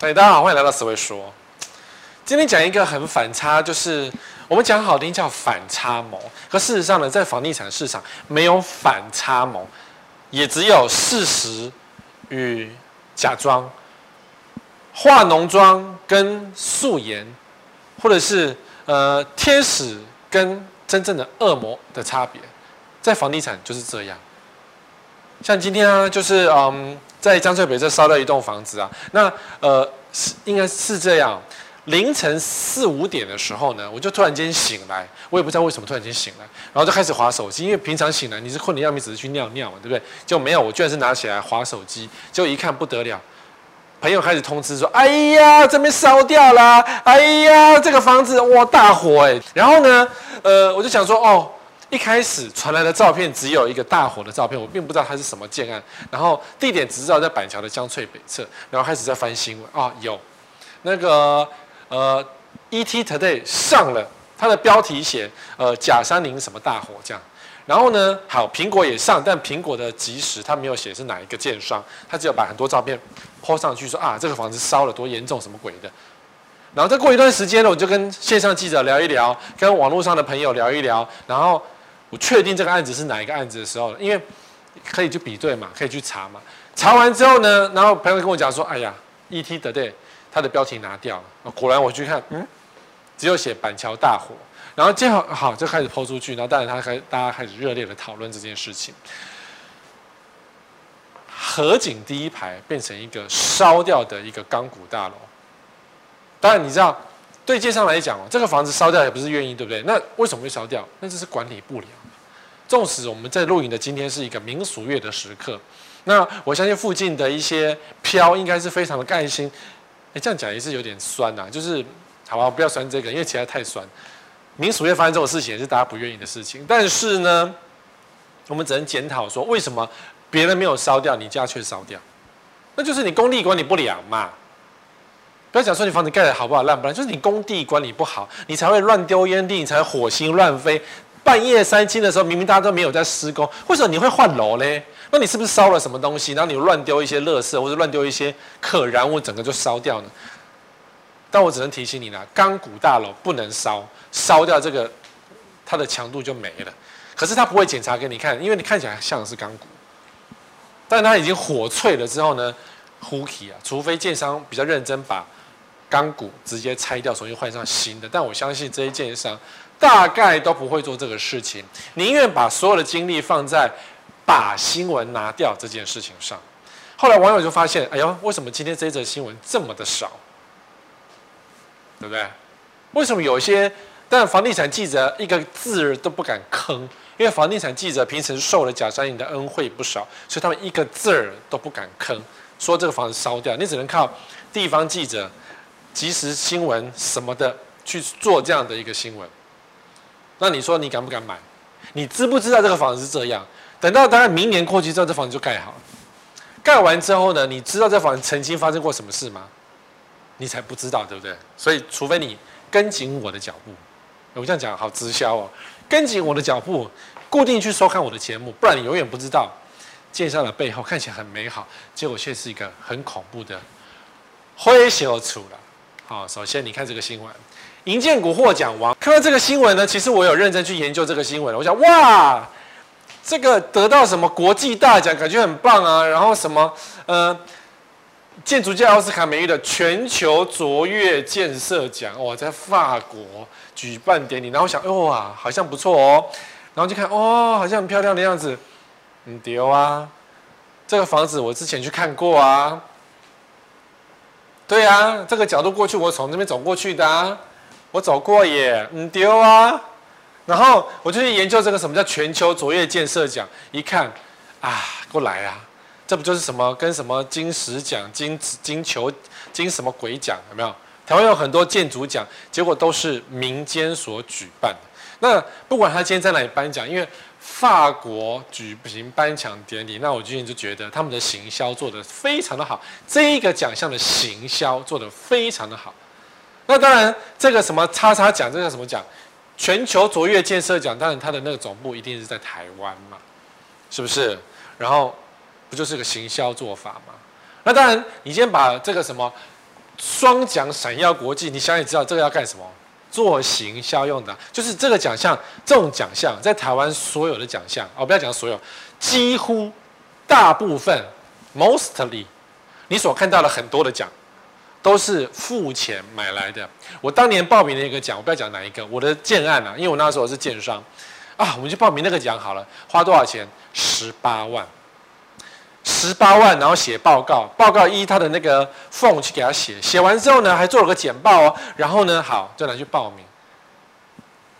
对，大家好，欢迎来到思维说。今天讲一个很反差，就是我们讲好听叫反差萌，可事实上呢，在房地产市场没有反差萌，也只有事实与假装，化浓妆跟素颜，或者是呃天使跟真正的恶魔的差别，在房地产就是这样。像今天啊，就是嗯。在江翠北这烧掉一栋房子啊，那呃是应该是这样，凌晨四五点的时候呢，我就突然间醒来，我也不知道为什么突然间醒来，然后就开始划手机，因为平常醒来你是困得要命，只是去尿尿嘛，对不对？就没有，我居然是拿起来划手机，就一看不得了，朋友开始通知说，哎呀这边烧掉了，哎呀这个房子哇大火哎，然后呢，呃我就想说哦。一开始传来的照片只有一个大火的照片，我并不知道它是什么建案。然后地点只知道在板桥的江翠北侧。然后开始在翻新闻啊、有那个呃，ET Today 上了它的标题写呃甲山林什么大火这样。然后呢，好，苹果也上，但苹果的即时它没有写是哪一个建商，它只有把很多照片泼上去说啊这个房子烧了多严重什么鬼的。然后再过一段时间呢，我就跟线上记者聊一聊，跟网络上的朋友聊一聊，然后。我确定这个案子是哪一个案子的时候，因为可以去比对嘛，可以去查嘛。查完之后呢，然后朋友跟我讲说：“哎呀，ET Today，它的标题拿掉了。”果然我去看，嗯，只有写板桥大火。然后接好好就开始抛出去，然后当然他开大家开始热烈的讨论这件事情。河景第一排变成一个烧掉的一个钢骨大楼。当然你知道。对街上来讲哦，这个房子烧掉也不是愿意，对不对？那为什么会烧掉？那就是管理不良。纵使我们在录影的今天是一个民俗月的时刻，那我相信附近的一些漂应该是非常的开心。哎，这样讲也是有点酸呐、啊，就是好吧，不要酸这个，因为其他太酸。民俗月发生这种事情也是大家不愿意的事情，但是呢，我们只能检讨说，为什么别人没有烧掉，你家却烧掉？那就是你工地管理不良嘛。不要讲说你房子盖的好不好烂不烂，就是你工地管理不好，你才会乱丢烟蒂，你才会火星乱飞。半夜三更的时候，明明大家都没有在施工，为什么你会换楼嘞？那你是不是烧了什么东西？然后你乱丢一些垃圾，或者乱丢一些可燃物，整个就烧掉呢？但我只能提醒你啦，钢骨大楼不能烧，烧掉这个它的强度就没了。可是他不会检查给你看，因为你看起来像是钢骨，但它已经火脆了之后呢，呼气啊，除非建商比较认真把。钢骨直接拆掉，重新换上新的。但我相信这些建商大概都不会做这个事情，宁愿把所有的精力放在把新闻拿掉这件事情上。后来网友就发现，哎呦，为什么今天这则新闻这么的少？对不对？为什么有些但房地产记者一个字都不敢吭？因为房地产记者平时受了甲山影的恩惠不少，所以他们一个字儿都不敢吭，说这个房子烧掉，你只能靠地方记者。即时新闻什么的去做这样的一个新闻，那你说你敢不敢买？你知不知道这个房子是这样？等到大概明年过去之后，这房子就盖好了。盖完之后呢，你知道这房子曾经发生过什么事吗？你才不知道，对不对？所以，除非你跟紧我的脚步，我这样讲好直销哦，跟紧我的脚步，固定去收看我的节目，不然你永远不知道建商的背后看起来很美好，结果却是一个很恐怖的灰熊处了。好，首先你看这个新闻，银建股获奖王。看到这个新闻呢，其实我有认真去研究这个新闻。我想，哇，这个得到什么国际大奖，感觉很棒啊。然后什么，呃，建筑界奥斯卡美誉的全球卓越建设奖，哇，在法国举办典礼。然后我想，哇，好像不错哦。然后就看，哦，好像很漂亮的样子。嗯，丢啊，这个房子我之前去看过啊。对啊，这个角度过去，我从这边走过去的啊，我走过耶，嗯丢啊，然后我就去研究这个什么叫全球卓越建设奖，一看，啊，过来啊，这不就是什么跟什么金石奖、金金球、金什么鬼奖有没有？台湾有很多建筑奖，结果都是民间所举办的。那不管他今天在哪里颁奖，因为。法国举行颁奖典礼，那我最近就觉得他们的行销做得非常的好，这一个奖项的行销做得非常的好。那当然，这个什么叉叉奖，这个什么奖？全球卓越建设奖，当然它的那个总部一定是在台湾嘛，是不是？然后不就是个行销做法吗？那当然，你先把这个什么双奖闪耀国际，你想也知道这个要干什么？做行销用的，就是这个奖项，这种奖项在台湾所有的奖项哦，不要讲所有，几乎大部分，mostly，你所看到的很多的奖，都是付钱买来的。我当年报名的一个奖，我不要讲哪一个，我的建案啊，因为我那时候是建商，啊，我们就报名那个奖好了，花多少钱？十八万。十八万，然后写报告，报告一他的那个缝去给他写，写完之后呢，还做了个简报哦，然后呢，好，就拿去报名，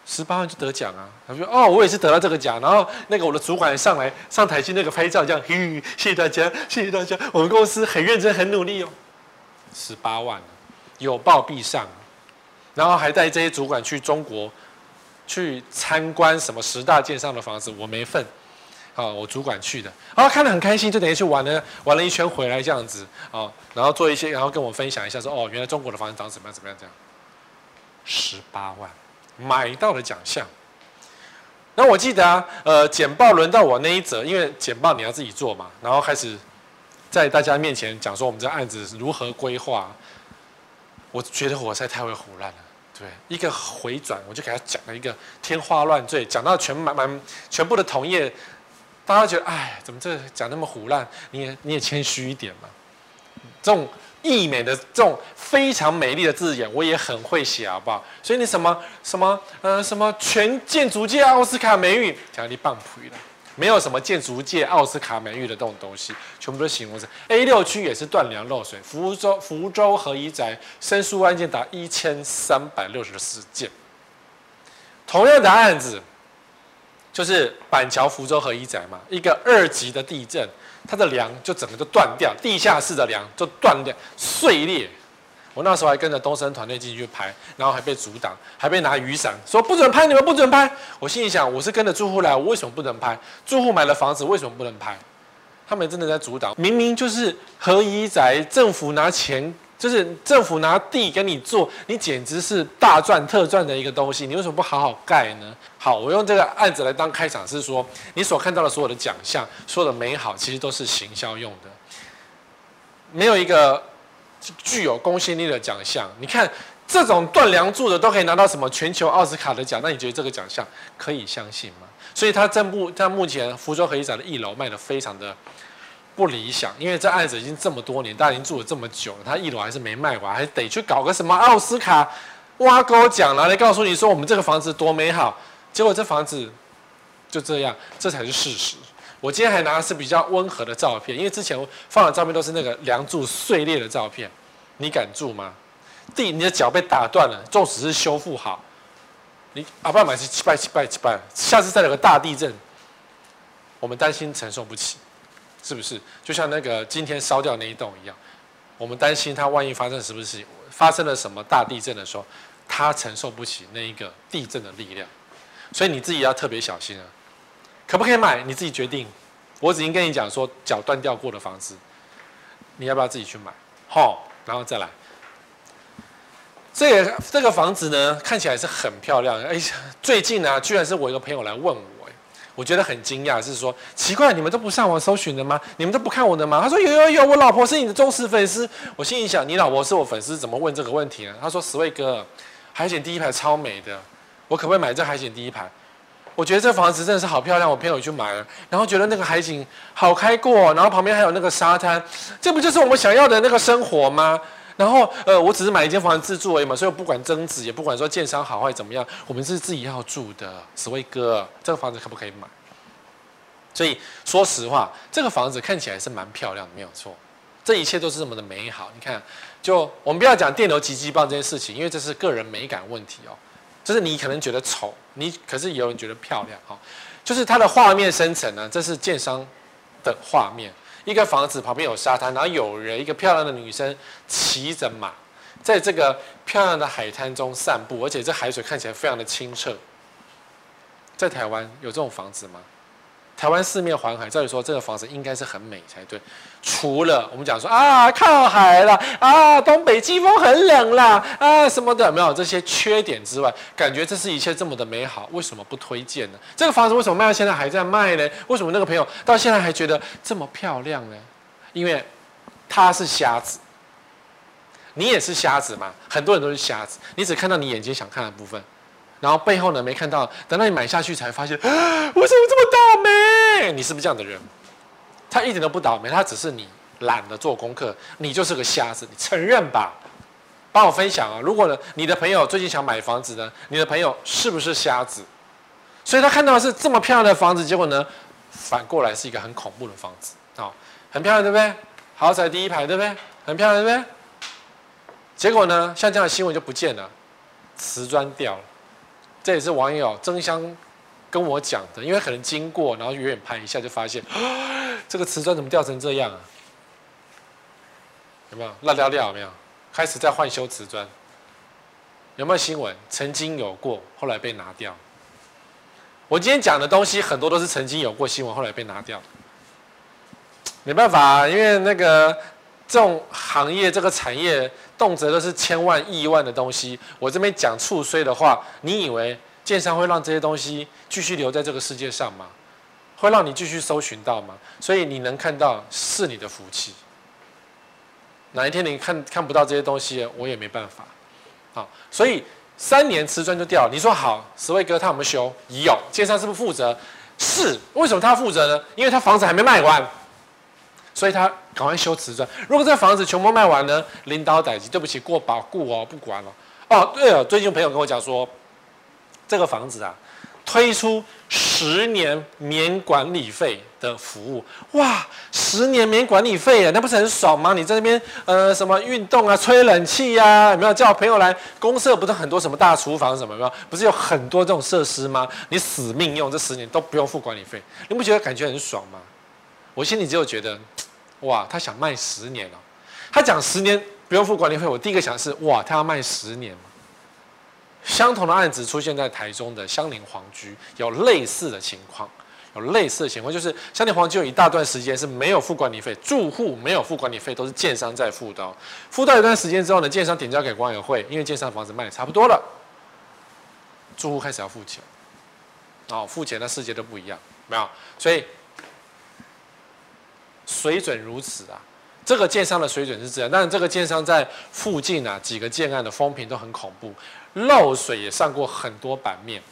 十八万就得奖啊！他说：“哦，我也是得到这个奖。”然后那个我的主管上来上台去那个拍照，这样，嘿，谢谢大家，谢谢大家，我们公司很认真，很努力哦。十八万，有报必上，然后还带这些主管去中国去参观什么十大建商的房子，我没份。啊，我主管去的，然后看得很开心，就等于去玩了，玩了一圈回来这样子啊，然后做一些，然后跟我分享一下说，哦，原来中国的房子长怎么样怎么样这样，十八万买到了奖项。那我记得啊，呃，简报轮到我那一则，因为简报你要自己做嘛，然后开始在大家面前讲说我们这案子如何规划，我觉得我在太会胡乱了，对，一个回转我就给他讲了一个天花乱坠，讲到全满满全部的同业。大家觉得，哎，怎么这讲那么胡乱？你也你也谦虚一点嘛。这种溢美的、这种非常美丽的字眼，我也很会写，好不好？所以你什么什么呃什么全建筑界奥斯卡美誉，讲你棒槌了，没有什么建筑界奥斯卡美誉的这种东西，全部都形容词。A 六区也是断梁漏水，福州福州合一宅申诉案件达一千三百六十四件，同样的案子。就是板桥福州合一宅嘛，一个二级的地震，它的梁就整个就断掉，地下室的梁就断掉碎裂。我那时候还跟着东森团队进去拍，然后还被阻挡，还被拿雨伞说不准拍，你们不准拍。我心里想，我是跟着住户来，我为什么不能拍？住户买了房子，为什么不能拍？他们真的在阻挡，明明就是合一宅，政府拿钱。就是政府拿地给你做，你简直是大赚特赚的一个东西，你为什么不好好盖呢？好，我用这个案子来当开场，是说你所看到的所有的奖项，所有的美好，其实都是行销用的，没有一个具有公信力的奖项。你看这种断梁柱的都可以拿到什么全球奥斯卡的奖，那你觉得这个奖项可以相信吗？所以他在目在目前福州合一宅的一楼卖的非常的。不理想，因为这案子已经这么多年，大家已经住了这么久了，他一楼还是没卖完，还得去搞个什么奥斯卡挖沟奖拿来告诉你说我们这个房子多美好。结果这房子就这样，这才是事实。我今天还拿的是比较温和的照片，因为之前放的照片都是那个梁柱碎裂的照片，你敢住吗？地，你的脚被打断了，纵使是修复好，你阿爸买是七百七百七百，下次再来个大地震，我们担心承受不起。是不是就像那个今天烧掉那一栋一样？我们担心它万一发生什么事情发生了什么大地震的时候，它承受不起那一个地震的力量，所以你自己要特别小心啊！可不可以买？你自己决定。我已经跟你讲说，脚断掉过的房子，你要不要自己去买？好，然后再来。这个这个房子呢，看起来是很漂亮。哎，最近呢，居然是我一个朋友来问我。我觉得很惊讶，是说奇怪，你们都不上网搜寻的吗？你们都不看我的吗？他说有有有，我老婆是你的忠实粉丝。我心里想，你老婆是我粉丝，怎么问这个问题呢？他说：“十位哥，海景第一排超美的，我可不可以买这海景第一排？我觉得这房子真的是好漂亮，我朋友去买了，然后觉得那个海景好开阔，然后旁边还有那个沙滩，这不就是我们想要的那个生活吗？然后呃，我只是买一间房子自住而已嘛，所以我不管增值，也不管说建商好坏怎么样，我们是自己要住的。十位哥，这个房子可不可以买？”所以说实话，这个房子看起来是蛮漂亮的，没有错。这一切都是这么的美好。你看，就我们不要讲电流急急棒这件事情，因为这是个人美感问题哦。就是你可能觉得丑，你可是有人觉得漂亮哈。就是它的画面生成呢，这是建商的画面。一个房子旁边有沙滩，然后有人，一个漂亮的女生骑着马，在这个漂亮的海滩中散步，而且这海水看起来非常的清澈。在台湾有这种房子吗？台湾四面环海，照理说这个房子应该是很美才对。除了我们讲说啊，靠海了啊，东北季风很冷啦啊什么的，没有这些缺点之外，感觉这是一切这么的美好，为什么不推荐呢？这个房子为什么卖到现在还在卖呢？为什么那个朋友到现在还觉得这么漂亮呢？因为他是瞎子，你也是瞎子嘛？很多人都是瞎子，你只看到你眼睛想看的部分，然后背后呢没看到。等到你买下去才发现，为什么这么倒霉？你是不是这样的人？他一点都不倒霉，他只是你懒得做功课，你就是个瞎子，你承认吧？帮我分享啊！如果呢，你的朋友最近想买房子呢，你的朋友是不是瞎子？所以他看到的是这么漂亮的房子，结果呢，反过来是一个很恐怖的房子啊、哦，很漂亮对不对？豪宅第一排对不对？很漂亮对不对？结果呢，像这样的新闻就不见了，瓷砖掉了。这也是网友争相跟我讲的，因为可能经过，然后远远拍一下就发现，这个瓷砖怎么掉成这样啊？有没有烂掉掉？有没有？开始在换修瓷砖？有没有新闻？曾经有过，后来被拿掉。我今天讲的东西很多都是曾经有过新闻，后来被拿掉。没办法，因为那个这种行业、这个产业，动辄都是千万、亿万的东西。我这边讲促衰的话，你以为建商会让这些东西继续留在这个世界上吗？会让你继续搜寻到吗？所以你能看到是你的福气。哪一天你看看不到这些东西，我也没办法。好，所以三年瓷砖就掉了。你说好，十位哥他有没有修？有。建商是不是负责？是。为什么他负责呢？因为他房子还没卖完。所以他赶快修瓷砖。如果这房子全部卖完呢？领导代志，对不起，过保固哦，不管了。哦，对了，最近朋友跟我讲说，这个房子啊，推出十年免管理费的服务。哇，十年免管理费啊，那不是很爽吗？你在那边呃什么运动啊，吹冷气呀，有没有叫朋友来？公社不是很多什么大厨房什么有没有？不是有很多这种设施吗？你死命用这十年都不用付管理费，你不觉得感觉很爽吗？我心里只有觉得。哇，他想卖十年了，他讲十年不用付管理费，我第一个想的是哇，他要卖十年？相同的案子出现在台中的香菱皇居，有类似的情况，有类似的情况，就是香菱皇居有一大段时间是没有付管理费，住户没有付管理费，都是建商在付的。付到一段时间之后呢，建商点交给管委会，因为建商房子卖的差不多了，住户开始要付钱，哦，付钱的世界都不一样，没有，所以。水准如此啊，这个建商的水准是这样，但是这个建商在附近啊几个建案的风评都很恐怖，漏水也上过很多版面。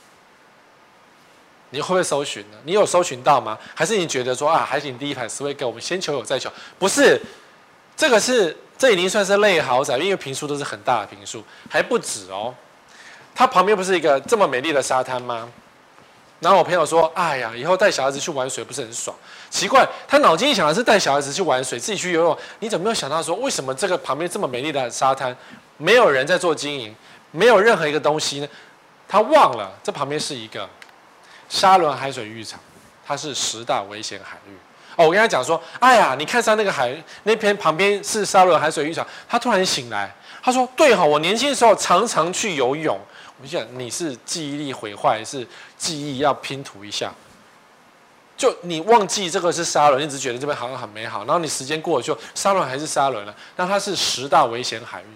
你会不会搜寻呢？你有搜寻到吗？还是你觉得说啊，海景第一排是会给我们先求有再求？不是，这个是这已经算是类豪宅，因为坪数都是很大的坪数，还不止哦。它旁边不是一个这么美丽的沙滩吗？然后我朋友说：“哎呀，以后带小孩子去玩水不是很爽？奇怪，他脑筋一想的是带小孩子去玩水，自己去游泳。你怎么没有想到说，为什么这个旁边这么美丽的沙滩，没有人在做经营，没有任何一个东西呢？他忘了这旁边是一个沙仑海水浴场，它是十大危险海域。哦，我跟他讲说，哎呀，你看上那个海那边旁边是沙仑海水浴场。他突然醒来，他说：对哈，我年轻的时候常常去游泳。”我想你是记忆力毁坏，是 记忆要拼图一下？就你忘记这个是沙仑，你只觉得这边好像很美好，然后你时间过了就沙轮还是沙轮了。那它是十大危险海域。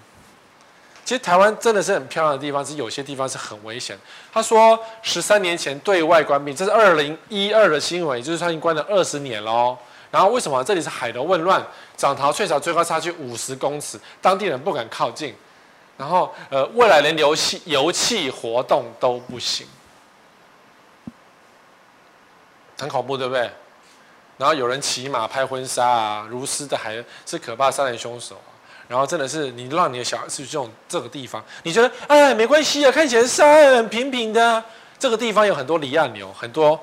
其实台湾真的是很漂亮的地方，是有些地方是很危险。他说十三年前对外关闭，这是二零一二的新闻，也就是他已经关了二十年喽。然后为什么这里是海的混乱，涨潮退潮最高差距五十公尺，当地人不敢靠近。然后，呃，未来连游戏、游憩活动都不行，很恐怖，对不对？然后有人骑马拍婚纱啊，如斯的还是可怕杀人凶手啊。然后真的是你让你的小孩去这种这个地方，你觉得哎没关系啊，看起来山很平平的。这个地方有很多离岸流，很多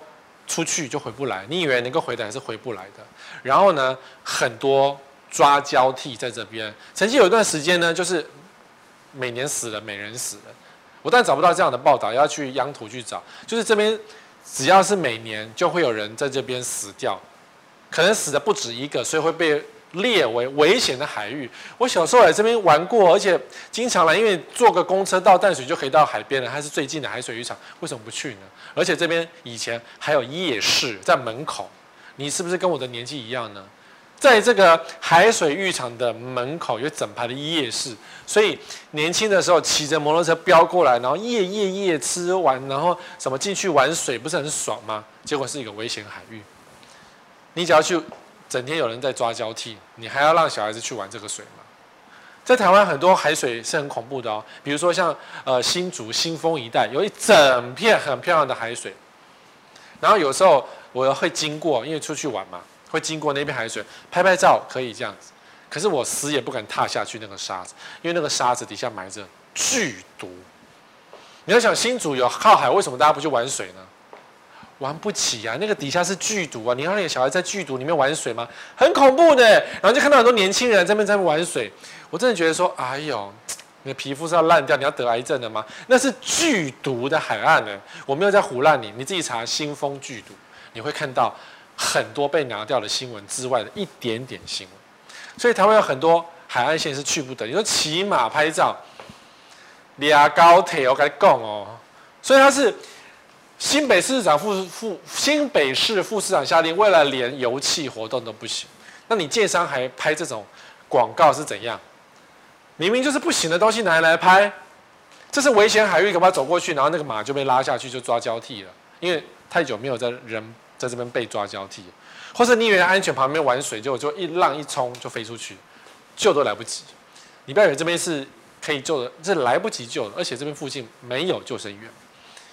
出去就回不来。你以为能够回来，是回不来的。然后呢，很多抓交替在这边。曾经有一段时间呢，就是。每年死了，每人死了，我但找不到这样的报道，要去央图去找。就是这边，只要是每年就会有人在这边死掉，可能死的不止一个，所以会被列为危险的海域。我小时候来这边玩过，而且经常来，因为坐个公车到淡水就可以到海边了，它是最近的海水浴场，为什么不去呢？而且这边以前还有夜市在门口，你是不是跟我的年纪一样呢？在这个海水浴场的门口有整排的夜市，所以年轻的时候骑着摩托车飙过来，然后夜夜夜吃完，然后什么进去玩水，不是很爽吗？结果是一个危险海域。你只要去，整天有人在抓交替，你还要让小孩子去玩这个水吗？在台湾很多海水是很恐怖的哦，比如说像呃新竹新丰一带有一整片很漂亮的海水，然后有时候我会经过，因为出去玩嘛，会经过那片海水，拍拍照可以这样子，可是我死也不敢踏下去那个沙子，因为那个沙子底下埋着剧毒。你要想新竹有靠海，为什么大家不去玩水呢？玩不起啊！那个底下是剧毒啊！你让那个小孩在剧毒里面玩水吗？很恐怖的。然后就看到很多年轻人在那边在玩水，我真的觉得说，哎呦，你的皮肤是要烂掉，你要得癌症的吗？那是剧毒的海岸呢。我没有在胡烂你，你自己查新丰剧毒，你会看到很多被拿掉的新闻之外的一点点新闻。所以台湾有很多海岸线是去不得。你说骑马拍照，俩高铁我该你讲哦，所以他是。新北市长副副新北市副市长下令，为了连油气活动都不行，那你建商还拍这种广告是怎样？明明就是不行的东西，拿来拍，这是危险海域，可不可走过去？然后那个马就被拉下去，就抓交替了，因为太久没有在人在这边被抓交替，或是你以为安全旁边玩水，就就一浪一冲就飞出去，救都来不及。你不要以为这边是可以救的，这来不及救的，而且这边附近没有救生员。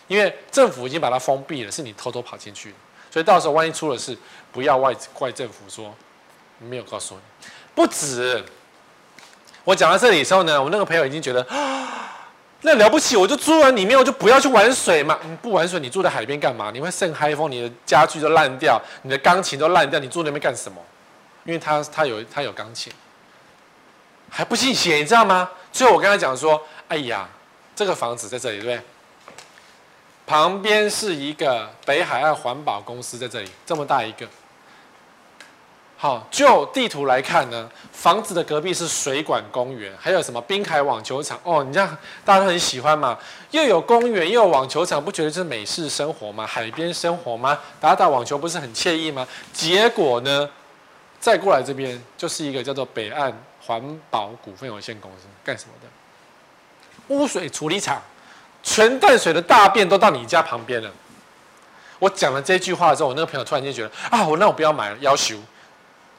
因为政府已经把它封闭了，是你偷偷跑进去，所以到时候万一出了事，不要怪怪政府说没有告诉你。不止，我讲到这里的时候呢，我那个朋友已经觉得啊，那了不起，我就住在里面，我就不要去玩水嘛。嗯，不玩水，你住在海边干嘛？你会渗海风，你的家具都烂掉，你的钢琴都烂掉，你住那边干什么？因为他他有他有钢琴，还不信邪，你知道吗？所以我跟他讲说，哎呀，这个房子在这里，对不对？旁边是一个北海岸环保公司，在这里这么大一个。好，就地图来看呢，房子的隔壁是水管公园，还有什么滨海网球场哦，你这样大家都很喜欢嘛，又有公园又有网球场，不觉得这是美式生活吗？海边生活吗？打打网球不是很惬意吗？结果呢，再过来这边就是一个叫做北岸环保股份有限公司，干什么的？污水处理厂。全淡水的大便都到你家旁边了。我讲了这句话之后，我那个朋友突然间觉得啊，我那我不要买了，要求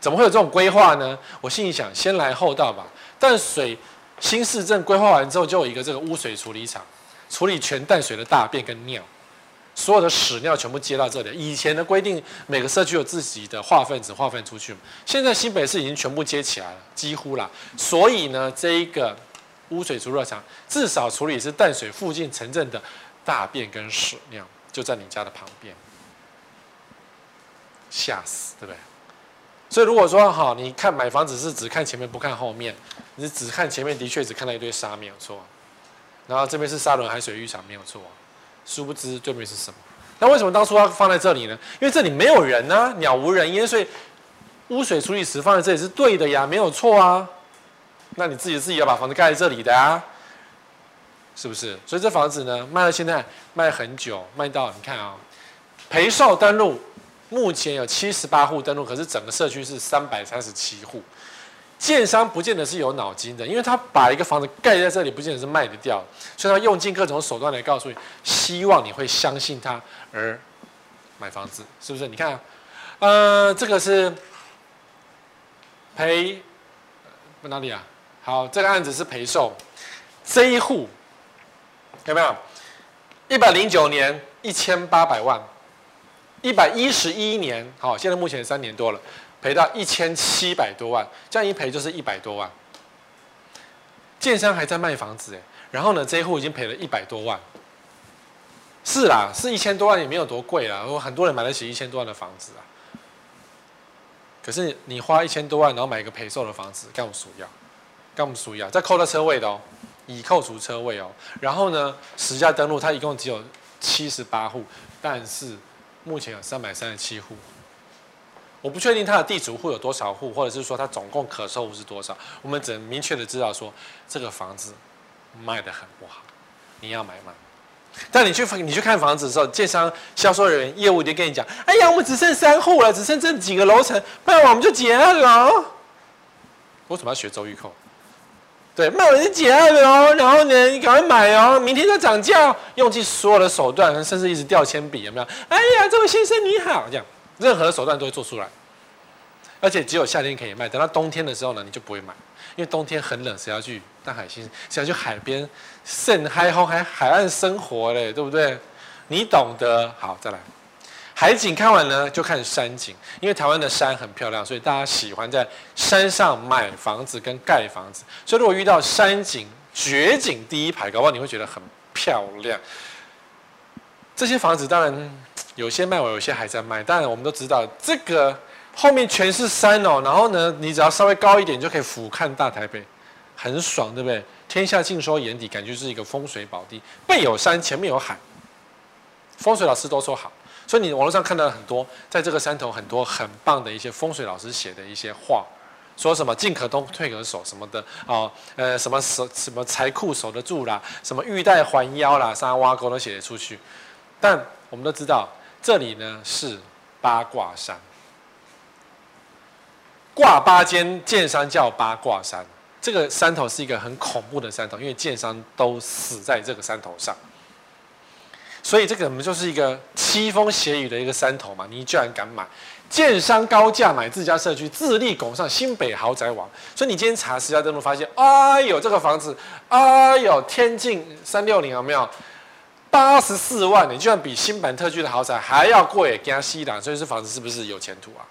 怎么会有这种规划呢？我心里想，先来后到吧。淡水新市镇规划完之后，就有一个这个污水处理厂，处理全淡水的大便跟尿，所有的屎尿全部接到这里。以前的规定，每个社区有自己的化粪池化粪出去。现在新北市已经全部接起来了，几乎啦。所以呢，这一个。污水处理厂至少处理是淡水附近城镇的大便跟屎尿，就在你家的旁边，吓死，对不对？所以如果说哈，你看买房子是只看前面不看后面，你只看前面的确只看到一堆沙没有错，然后这边是沙轮海水浴场没有错，殊不知对面是什么？那为什么当初要放在这里呢？因为这里没有人啊，鸟无人烟，所以污水处理池放在这里是对的呀，没有错啊。那你自己自己要把房子盖在这里的啊，是不是？所以这房子呢，卖到现在卖很久，卖到你看啊、哦，陪售登录，目前有七十八户登录，可是整个社区是三百三十七户。建商不见得是有脑筋的，因为他把一个房子盖在这里，不见得是卖得掉，所以他用尽各种手段来告诉你，希望你会相信他而买房子，是不是？你看、呃，这个是陪哪里啊？好，这个案子是陪售，这一户有没有？一百零九年一千八百万，一百一十一年，好，现在目前三年多了，赔到一千七百多万，这样一赔就是一百多万。建商还在卖房子哎，然后呢，这一户已经赔了一百多万。是啦，是一千多万也没有多贵啦，很多人买得起一千多万的房子啊。可是你花一千多万，然后买一个陪售的房子，干我鼠药。跟我们数一样，再扣到车位的哦，已扣除车位哦。然后呢，实价登录它一共只有七十八户，但是目前有三百三十七户。我不确定它的地主户有多少户，或者是说它总共可售户是多少。我们只能明确的知道说，这个房子卖得很不好，你要买吗？但你去你去看房子的时候，建商销售人员业务就跟你讲：“哎呀，我们只剩三户了，只剩这几个楼层，卖完我们就结案了。”我为什么要学周玉蔻？对，卖完就结案了哦，然后呢，你赶快买哦，明天再涨价，用尽所有的手段，甚至一直掉铅笔，有没有？哎呀，这位先生你好，这样任何手段都会做出来。而且只有夏天可以卖，等到冬天的时候呢，你就不会买，因为冬天很冷，谁要去大海新？谁要去海边，甚海后海海岸生活嘞，对不对？你懂得。好，再来，海景看完呢，就看山景，因为台湾的山很漂亮，所以大家喜欢在山上买房子跟盖房子。所以如果遇到山景绝景第一排，搞不好你会觉得很漂亮。这些房子当然有些卖完，有些还在卖。当然我们都知道，这个后面全是山哦。然后呢，你只要稍微高一点，就可以俯瞰大台北，很爽，对不对？天下尽收眼底，感觉是一个风水宝地。背有山，前面有海，风水老师都说好。所以你网络上看到很多，在这个山头很多很棒的一些风水老师写的一些话，说什么进可攻，退可守什么的哦，呃，什么守什么财库守得住啦，什么玉带环腰啦，三挖沟都写得出去。但我们都知道，这里呢是八卦山，挂八间建山叫八卦山。这个山头是一个很恐怖的山头，因为建山都死在这个山头上，所以这个我们就是一个凄风斜雨的一个山头嘛。你居然敢买，建商高价买自家社区，自力拱上新北豪宅王。所以你今天查实家登录发现，哎呦，这个房子，哎呦，天境三六零有没有？八十四万，你居然比新版特区的豪宅还要贵，给他吸档，所以这房子是不是有前途啊？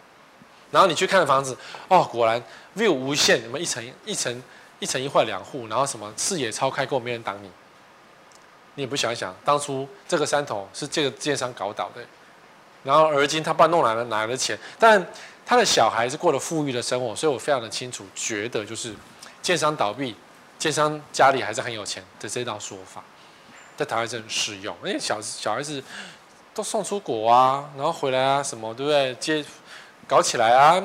然后你去看房子，哦，果然 view 无限，什么一层一层一层一户两户，然后什么视野超开阔，没人挡你。你也不想想，当初这个山头是这个建商搞倒的，然后而今他爸弄来了哪来的钱，但他的小孩是过了富裕的生活，所以我非常的清楚，觉得就是建商倒闭，建商家里还是很有钱的这道说法。在台湾是很适用，因为小小孩子都送出国啊，然后回来啊，什么对不对？接搞起来啊，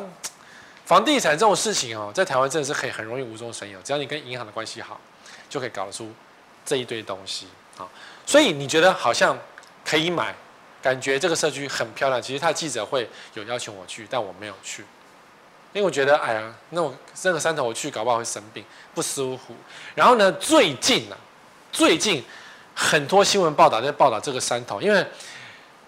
房地产这种事情哦，在台湾真的是可以很容易无中生有，只要你跟银行的关系好，就可以搞得出这一堆东西啊。所以你觉得好像可以买，感觉这个社区很漂亮。其实他记者会有邀请我去，但我没有去，因为我觉得哎呀，那我这个山头我去，搞不好会生病，不舒服。然后呢，最近、啊，最近。很多新闻报道在报道这个山头，因为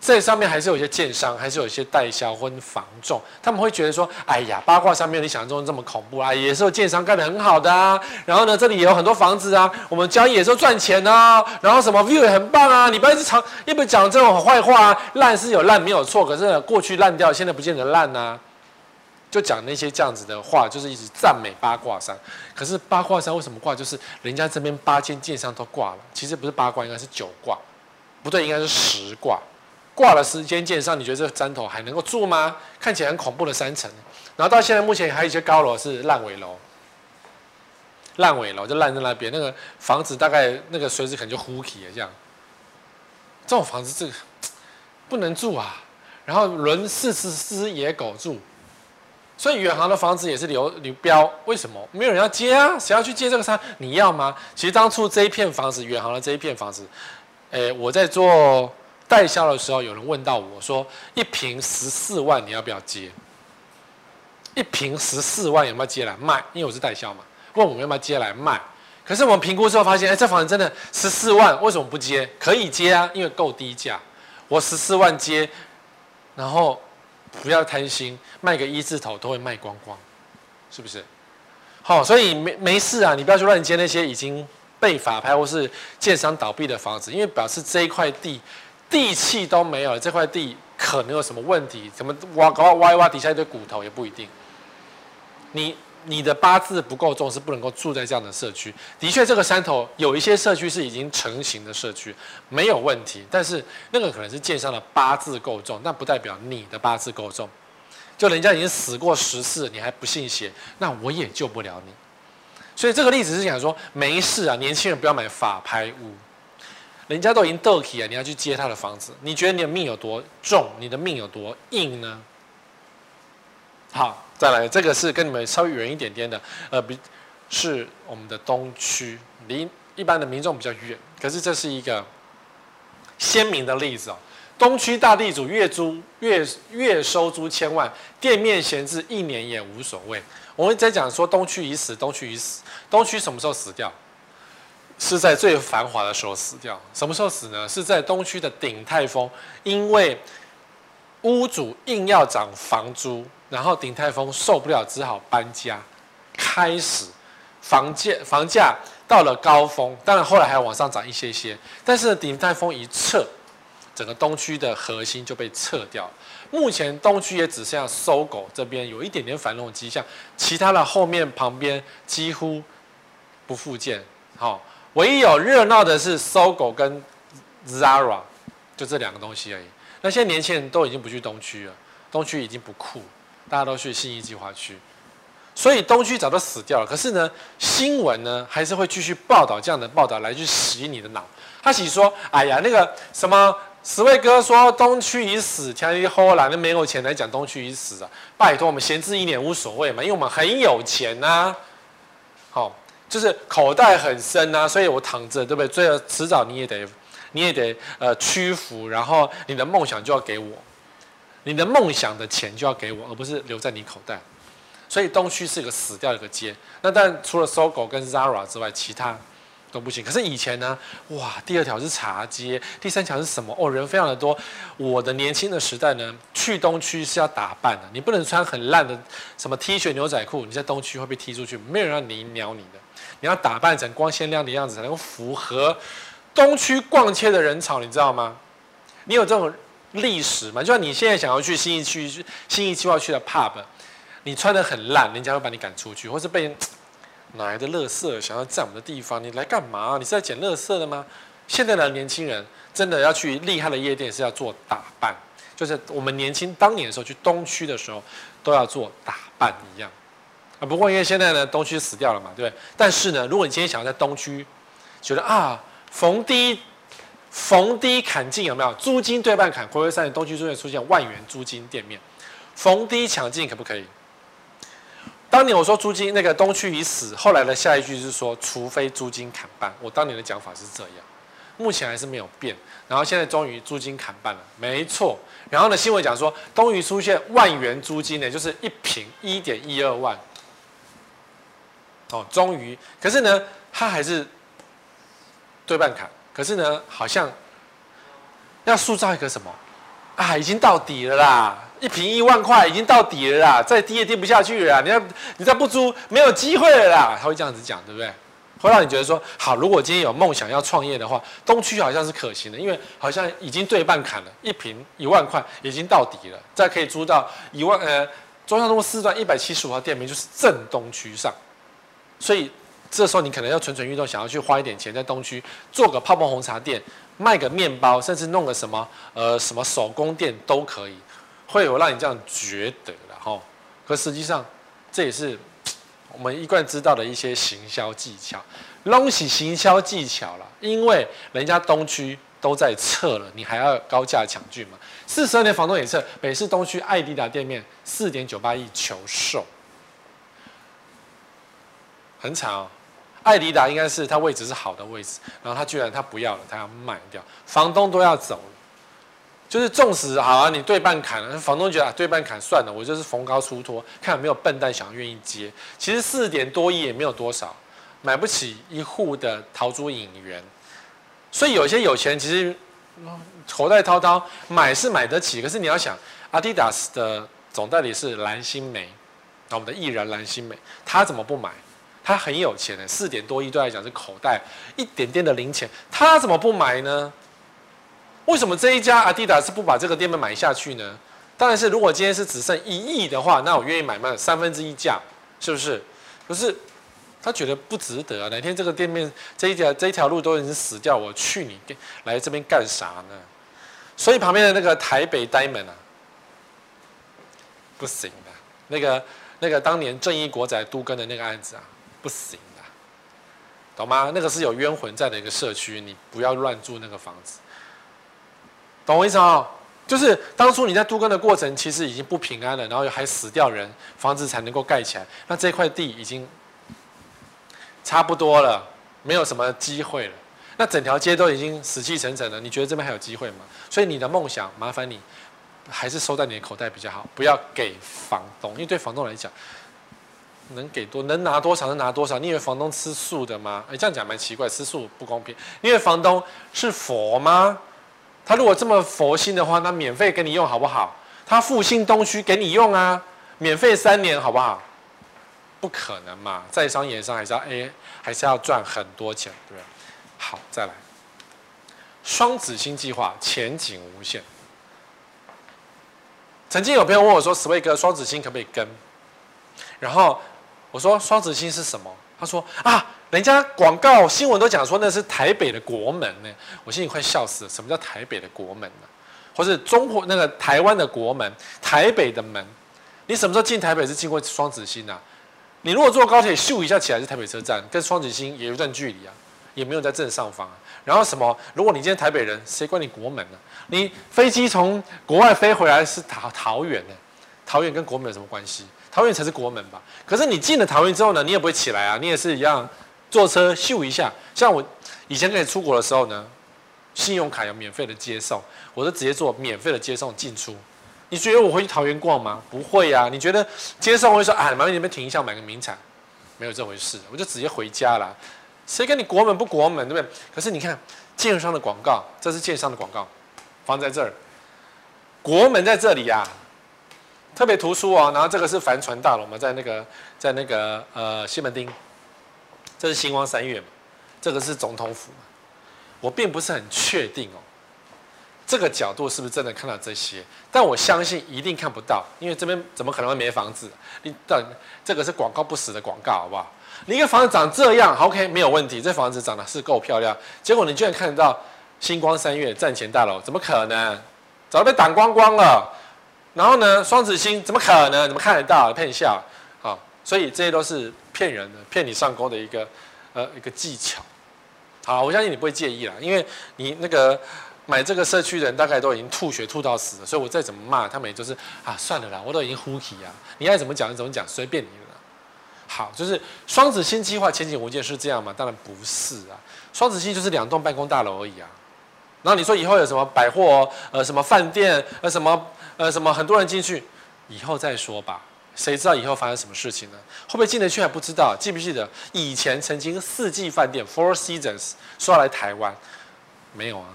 这上面还是有一些建商，还是有一些代销或房仲，他们会觉得说：“哎呀，八卦上没有你想象中这么恐怖啊，也是有建商干得很好的啊。然后呢，这里也有很多房子啊，我们交易也是赚钱啊。然后什么 view 也很棒啊，你不要一直讲，一直讲这种坏话啊。烂是有烂没有错，可是过去烂掉，现在不见得烂啊。”就讲那些这样子的话，就是一直赞美八卦山。可是八卦山为什么挂？就是人家这边八间建商都挂了，其实不是八卦，应该是九卦，不对，应该是十卦。挂了时间建商，你觉得这个山头还能够住吗？看起来很恐怖的三层。然后到现在目前还有一些高楼是烂尾楼，烂尾楼就烂在那边，那个房子大概那个随时可能就呼起了这样。这种房子这个不能住啊。然后轮四十只野狗住。所以远航的房子也是流流标，为什么没有人要接啊？谁要去接这个山？你要吗？其实当初这一片房子，远航的这一片房子，诶，我在做代销的时候，有人问到我说，一瓶十四万，你要不要接？一瓶十四万有没有接来卖？因为我是代销嘛，问我们要不要接来卖。可是我们评估之后发现，哎，这房子真的十四万，为什么不接？可以接啊，因为够低价，我十四万接，然后。不要贪心，卖个一字头都会卖光光，是不是？好，所以没没事啊，你不要去乱接那些已经被法拍或是建商倒闭的房子，因为表示这一块地地气都没有了，这块地可能有什么问题，怎么挖搞挖一挖底下一堆骨头也不一定。你。你的八字不够重，是不能够住在这样的社区。的确，这个山头有一些社区是已经成型的社区，没有问题。但是那个可能是建商的八字够重，但不代表你的八字够重。就人家已经死过十次，你还不信邪，那我也救不了你。所以这个例子是想说，没事啊，年轻人不要买法拍屋。人家都已经倒起了，你要去接他的房子，你觉得你的命有多重？你的命有多硬呢？好。再来，这个是跟你们稍微远一点点的，呃，比是我们的东区，离一般的民众比较远。可是这是一个鲜明的例子哦。东区大地主月租月月收租千万，店面闲置一年也无所谓。我们在讲说东区已死，东区已死。东区什么时候死掉？是在最繁华的时候死掉。什么时候死呢？是在东区的鼎泰丰，因为屋主硬要涨房租。然后鼎泰丰受不了，只好搬家，开始房价房价到了高峰，当然后来还往上涨一些些，但是鼎泰丰一撤，整个东区的核心就被撤掉。目前东区也只剩下搜狗这边有一点点繁荣迹象，其他的后面旁边几乎不复见。好，唯一有热闹的是 SOGO 跟 Zara，就这两个东西而已。那现在年轻人都已经不去东区了，东区已经不酷。大家都去信义计划区，所以东区早就死掉了。可是呢，新闻呢还是会继续报道这样的报道来去洗你的脑。他洗说：“哎呀，那个什么，十位哥说东区已死，天一后来那没有钱来讲东区已死啊！拜托我们闲置一年无所谓嘛，因为我们很有钱呐、就是口袋很深、啊，所以我躺着，对不对？最后迟早你也得，你也得呃屈服，然后你的梦想就要给我。”你的梦想的钱就要给我，而不是留在你口袋。所以东区是一个死掉的一个街。那但除了搜狗跟 Zara 之外，其他都不行。可是以前呢，哇，第二条是茶街，第三条是什么？哦，人非常的多。我的年轻的时代呢，去东区是要打扮的，你不能穿很烂的什么 T 恤牛仔裤，你在东区会被踢出去，没有人让你鸟你的。你要打扮成光鲜亮丽的样子，才能够符合东区逛街的人潮，你知道吗？你有这种。历史嘛，就像你现在想要去新义区、新义计划区的 pub，你穿得很烂，人家会把你赶出去，或是被哪来的垃圾想要占我们的地方？你来干嘛？你是在捡垃圾的吗？现在的年轻人真的要去厉害的夜店是要做打扮，就是我们年轻当年的时候去东区的时候都要做打扮一样啊。不过因为现在呢，东区死掉了嘛，对不对？但是呢，如果你今天想要在东区，觉得啊，逢低。逢低砍进有没有？租金对半砍，回归三年，东区出现出现万元租金店面，逢低抢进可不可以？当年我说租金那个东区已死，后来的下一句是说，除非租金砍半。我当年的讲法是这样，目前还是没有变。然后现在终于租金砍半了，没错。然后呢，新闻讲说，终于出现万元租金呢，就是一平一点一二万。哦，终于，可是呢，他还是对半砍。可是呢，好像要塑造一个什么啊？已经到底了啦！一坪一万块已经到底了啦，再跌也跌不下去了啦。你要你再不租，没有机会了啦。他会这样子讲，对不对？会让你觉得说，好，如果今天有梦想要创业的话，东区好像是可行的，因为好像已经对半砍了，一坪一万块已经到底了，再可以租到一万呃，中山东四段一百七十五号店面就是正东区上，所以。这时候你可能要蠢蠢欲动，想要去花一点钱在东区做个泡沫红茶店，卖个面包，甚至弄个什么呃什么手工店都可以，会有让你这样觉得的哈。可实际上这也是 我们一贯知道的一些行销技巧，东西行销技巧了，因为人家东区都在撤了，你还要高价抢进嘛？四十二年房东也撤，北市东区爱迪达店面四点九八亿求售，很惨哦。爱迪达应该是他位置是好的位置，然后他居然他不要了，他要卖掉，房东都要走了，就是纵使好啊，你对半砍了，房东觉得啊对半砍算了，我就是逢高出脱，看有没有笨蛋想要愿意接。其实四点多亿也没有多少，买不起一户的陶朱隐园，所以有些有钱其实口袋滔滔，买是买得起，可是你要想，阿迪达斯的总代理是蓝心湄，我们的艺人蓝心梅，他怎么不买？他很有钱的，四点多亿对来讲是口袋一点点的零钱，他怎么不买呢？为什么这一家阿迪达斯不把这个店面买下去呢？当然是如果今天是只剩一亿的话，那我愿意买卖三分之一价，是不是？可是他觉得不值得啊！哪天这个店面这一条这一条路都已经死掉，我去你来这边干啥呢？所以旁边的那个台北 Diamond 啊，不行的，那个那个当年正义国仔都更的那个案子啊。不行的，懂吗？那个是有冤魂在的一个社区，你不要乱住那个房子，懂我意思吗？就是当初你在都更的过程，其实已经不平安了，然后还死掉人，房子才能够盖起来。那这块地已经差不多了，没有什么机会了。那整条街都已经死气沉沉了，你觉得这边还有机会吗？所以你的梦想，麻烦你还是收在你的口袋比较好，不要给房东，因为对房东来讲。能给多能拿多少能拿多少？你以为房东吃素的吗？哎，这样讲蛮奇怪，吃素不公平。你以为房东是佛吗？他如果这么佛心的话，那免费给你用好不好？他复兴东区给你用啊，免费三年好不好？不可能嘛，在商言商还是要 A，还是要赚很多钱，对不对？好，再来，双子星计划前景无限。曾经有朋友问我说：“史威哥，双子星可不可以跟？”然后我说：“双子星是什么？”他说：“啊，人家广告新闻都讲说那是台北的国门呢。”我心里快笑死了。什么叫台北的国门呢？或是中国那个台湾的国门，台北的门？你什么时候进台北是经过双子星啊？你如果坐高铁咻一下起来是台北车站，跟双子星也有一段距离啊，也没有在正上方啊。然后什么？如果你今天台北人，谁管你国门呢？你飞机从国外飞回来是桃桃园呢？桃园跟国门有什么关系？桃园才是国门吧？可是你进了桃园之后呢，你也不会起来啊，你也是一样坐车秀一下。像我以前跟你出国的时候呢，信用卡有免费的接送，我就直接做免费的接送进出。你觉得我会去桃园逛吗？不会呀、啊。你觉得接送我会说啊，麻烦你们停一下买个名产？没有这回事，我就直接回家了。谁跟你国门不国门，对不对？可是你看建商的广告，这是建商的广告，放在这儿，国门在这里呀、啊。特别图书哦，然后这个是帆船大楼嘛，在那个在那个呃西门町，这是星光三月嘛，这个是总统府嘛，我并不是很确定哦，这个角度是不是真的看到这些？但我相信一定看不到，因为这边怎么可能会没房子？你等这个是广告不死的广告，好不好？你一个房子长这样，OK 没有问题，这房子长得是够漂亮，结果你居然看得到星光三月站前大楼，怎么可能？早被挡光光了。然后呢，双子星怎么可能？怎么看得到？骗笑，好，所以这些都是骗人的，骗你上钩的一个呃一个技巧。好，我相信你不会介意啦，因为你那个买这个社区的人大概都已经吐血吐到死了，所以我再怎么骂他们也就是啊算了啦，我都已经呼气啊，你爱怎么讲就怎么讲，随便你了。好，就是双子星计划前景无限是这样吗？当然不是啊，双子星就是两栋办公大楼而已啊。然后你说以后有什么百货，呃，什么饭店，呃，什么？呃，什么很多人进去，以后再说吧。谁知道以后发生什么事情呢？会不会进得去还不知道。记不记得以前曾经四季饭店 （Four Seasons） 说要来台湾，没有啊？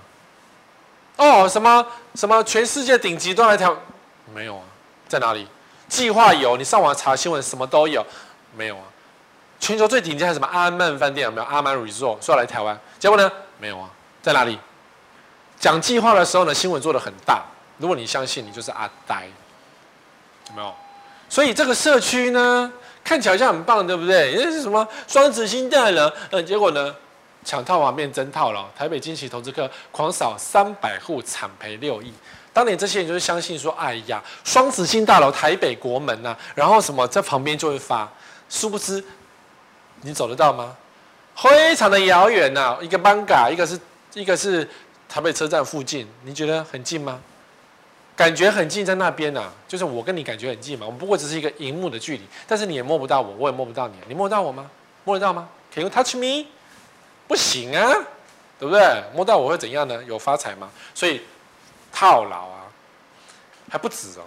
哦，什么什么全世界顶级都来台，没有啊？在哪里？计划有，你上网查新闻，什么都有，没有啊？全球最顶级还是什么阿曼饭店有没有？阿曼 Resort 说要来台湾，结果呢？没有啊？在哪里？讲计划的时候呢，新闻做的很大。如果你相信，你就是阿呆，有没有？所以这个社区呢，看起来好像很棒，对不对？因为是什么双子星大楼，呃，结果呢，抢套房变真套了。台北惊奇投资客狂扫三百户，惨赔六亿。当年这些人就是相信说，哎呀，双子星大楼台北国门呐、啊，然后什么在旁边就会发，殊不知你走得到吗？非常的遥远呐，一个艋舺，一个是一个是台北车站附近，你觉得很近吗？感觉很近，在那边呐、啊，就是我跟你感觉很近嘛。我们不过只是一个荧幕的距离，但是你也摸不到我，我也摸不到你。你摸得到我吗？摸得到吗？Can you touch me？不行啊，对不对？摸到我会怎样呢？有发财吗？所以套牢啊，还不止哦。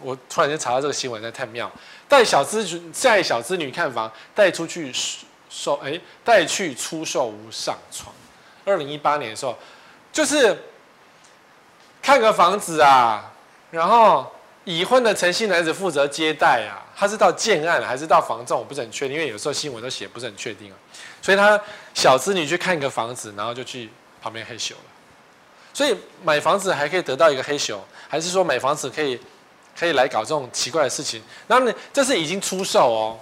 我突然间查到这个新闻，那太妙。带小资女带小资女看房，带出去售，哎，带去出售屋上床。二零一八年的时候，就是。看个房子啊，然后已婚的陈姓男子负责接待啊，他是到建案还是到房仲，我不是很确定，因为有时候新闻都写不是很确定啊。所以他小资女去看一个房子，然后就去旁边嘿咻了。所以买房子还可以得到一个嘿咻，还是说买房子可以可以来搞这种奇怪的事情？那么这是已经出售哦，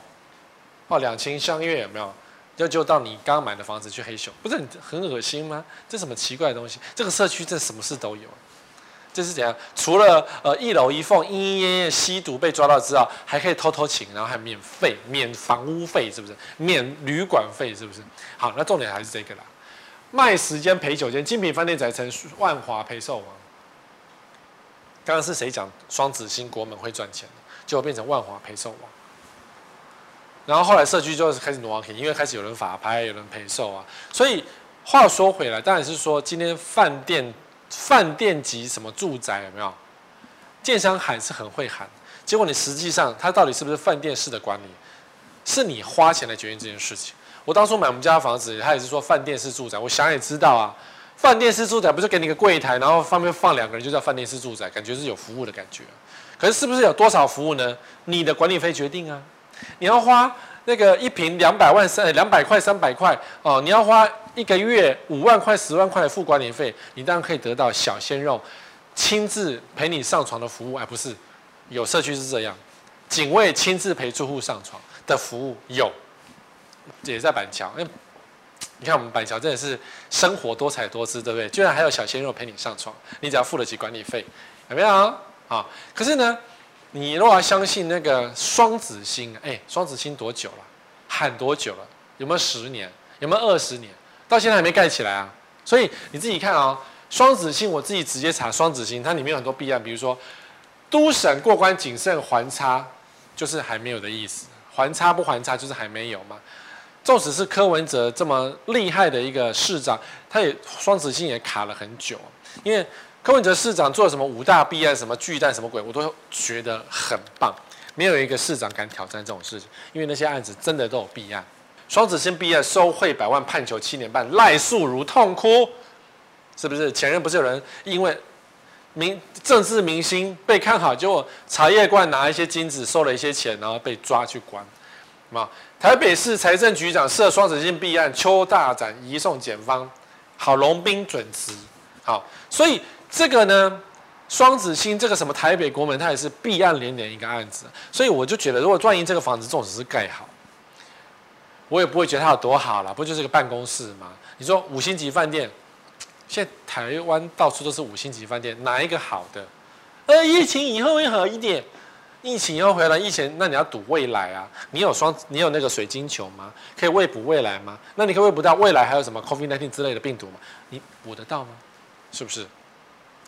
哦两情相悦有没有？就就到你刚买的房子去嘿咻，不是很很恶心吗？这什么奇怪的东西？这个社区这什么事都有。这是怎样？除了呃一楼一凤莺莺燕燕吸毒被抓到之后，还可以偷偷情，然后还免费免房屋费，是不是？免旅馆费，是不是？好，那重点还是这个啦。卖时间赔九间，精品饭店改成万华陪售王。刚刚是谁讲双子星国门会赚钱？结果变成万华陪售王。然后后来社区就是开始挪起，因为开始有人法拍，有人陪售啊。所以话说回来，当然是说今天饭店。饭店级什么住宅有没有？建商喊是很会喊，结果你实际上它到底是不是饭店式的管理？是你花钱来决定这件事情。我当初买我们家的房子，他也是说饭店式住宅。我想也知道啊，饭店式住宅不是给你个柜台，然后方便放两个人就叫饭店式住宅，感觉是有服务的感觉。可是是不是有多少服务呢？你的管理费决定啊。你要花那个一平两百万三两百块三百块哦，你要花一个月五万块十万块的付管理费，你当然可以得到小鲜肉亲自陪你上床的服务，哎，不是，有社区是这样，警卫亲自陪住户上床的服务有，也在板桥。你看我们板桥真的是生活多彩多姿，对不对？居然还有小鲜肉陪你上床，你只要付得起管理费，有没有啊？可是呢，你若要相信那个双子星，哎，双子星多久了？喊多久了？有没有十年？有没有二十年？到现在还没盖起来啊！所以你自己看啊，双子星，我自己直接查双子星，它里面有很多弊案，比如说都审过关谨慎还差，就是还没有的意思，还差不还差就是还没有嘛。纵使是柯文哲这么厉害的一个市长，他也双子星也卡了很久。因为柯文哲市长做了什么五大弊案、什么巨蛋、什么鬼，我都觉得很棒。没有一个市长敢挑战这种事情，因为那些案子真的都有弊案。双子星毕业收贿百万判囚七年半，赖素如痛哭，是不是？前任不是有人因为明政治明星被看好，结果茶叶罐拿一些金子收了一些钱，然后被抓去关，嘛？台北市财政局长涉双子星弊案，邱大展移送检方，郝龙斌准辞。好，所以这个呢，双子星这个什么台北国门，它也是弊案连连一个案子。所以我就觉得，如果万一这个房子纵使是盖好，我也不会觉得它有多好了，不就是个办公室吗？你说五星级饭店，现在台湾到处都是五星级饭店，哪一个好的？呃，疫情以后会好一点。疫情要回来，疫情那你要赌未来啊！你有双，你有那个水晶球吗？可以喂补未来吗？那你可以喂补到未来还有什么 COVID-19 之类的病毒吗？你补得到吗？是不是？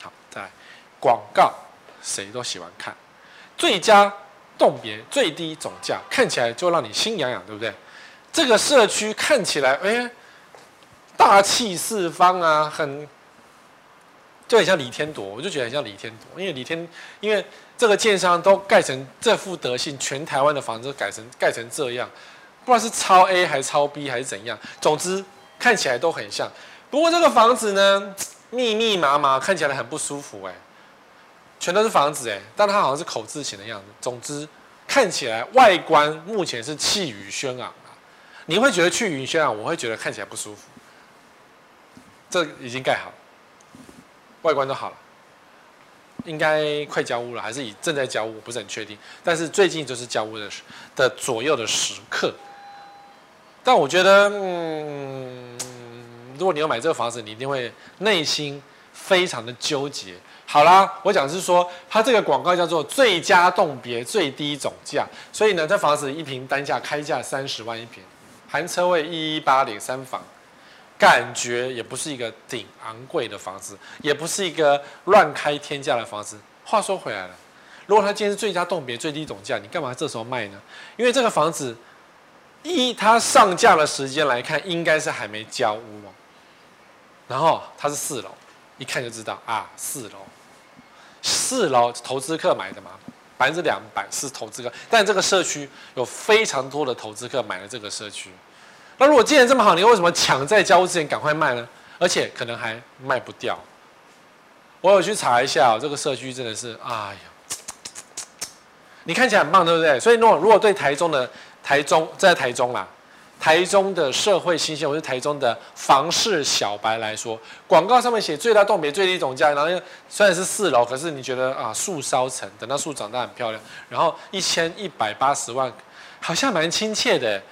好，再来广告，谁都喜欢看，最佳动别最低总价，看起来就让你心痒痒，对不对？这个社区看起来，哎，大气四方啊，很。就很像李天朵，我就觉得很像李天朵，因为李天，因为这个建商都盖成这副德性，全台湾的房子都改成盖成这样，不知道是超 A 还是超 B 还是怎样，总之看起来都很像。不过这个房子呢，密密麻麻，看起来很不舒服哎，全都是房子哎，但它好像是口字形的样子。总之看起来外观目前是气宇轩昂啊，你会觉得去云轩啊，我会觉得看起来不舒服。这已经盖好。外观都好了，应该快交屋了，还是以正在交屋，不是很确定。但是最近就是交屋的的左右的时刻。但我觉得，嗯，如果你要买这个房子，你一定会内心非常的纠结。好啦，我讲是说，它这个广告叫做最佳栋别最低总价，所以呢，这房子一平单价开价三十万一平，含车位一一八零三房。感觉也不是一个顶昂贵的房子，也不是一个乱开天价的房子。话说回来了，如果它今天是最佳动别最低总价，你干嘛这时候卖呢？因为这个房子，一它上架的时间来看，应该是还没交屋哦。然后它是四楼，一看就知道啊，四楼，四楼投资客买的嘛，百分之两百是投资客，但这个社区有非常多的投资客买了这个社区。那如果既然这么好，你为什么抢在交屋之前赶快卖呢？而且可能还卖不掉。我有去查一下，这个社区真的是，哎呀，你看起来很棒，对不对？所以，如果如果对台中的台中在台中啦，台中的社会新鲜，或是台中的房市小白来说，广告上面写最大栋别最低总价，然后虽然是四楼，可是你觉得啊，树梢层，等到树长大很漂亮，然后一千一百八十万，好像蛮亲切的。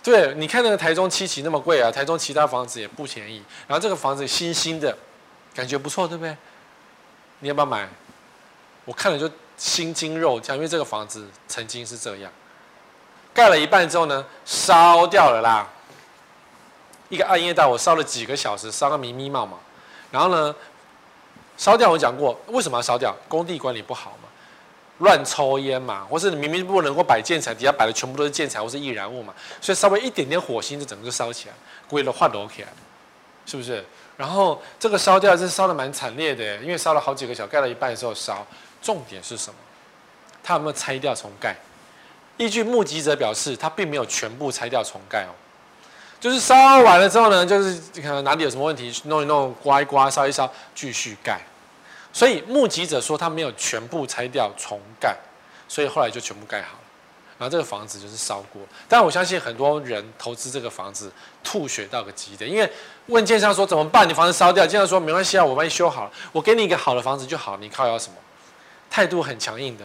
对，你看那个台中七期那么贵啊，台中其他房子也不便宜。然后这个房子新新的，感觉不错，对不对？你要不要买？我看了就心惊肉跳，因为这个房子曾经是这样，盖了一半之后呢，烧掉了啦。一个暗夜大火烧了几个小时，烧个迷迷冒冒。然后呢，烧掉我讲过，为什么要烧掉？工地管理不好嘛。乱抽烟嘛，或是你明明不能够摆建材，底下摆的全部都是建材或是易燃物嘛，所以稍微一点点火星就整个就烧起来，归了换楼起来，是不是？然后这个烧掉是烧的蛮惨烈的，因为烧了好几个小，盖了一半的时候烧。重点是什么？他有没有拆掉重盖？依据目击者表示，他并没有全部拆掉重盖哦，就是烧完了之后呢，就是可能哪里有什么问题，弄一弄，刮一刮，烧一烧，继续盖。所以目击者说他没有全部拆掉重盖，所以后来就全部盖好了。然后这个房子就是烧过，但我相信很多人投资这个房子吐血到个极点，因为问建商说怎么办？你房子烧掉，建商说没关系啊，我帮你修好了，我给你一个好的房子就好，你靠要什么？态度很强硬的，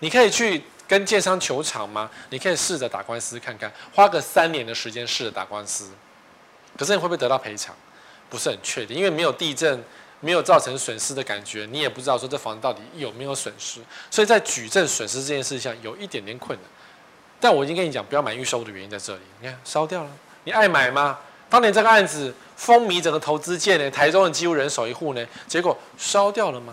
你可以去跟建商求偿吗？你可以试着打官司看看，花个三年的时间试着打官司，可是你会不会得到赔偿？不是很确定，因为没有地震。没有造成损失的感觉，你也不知道说这房子到底有没有损失，所以在举证损失这件事情上有一点点困难。但我已经跟你讲，不要买预售的原因在这里。你看烧掉了，你爱买吗？当年这个案子风靡整个投资界呢，台中的几乎人手一户呢，结果烧掉了吗？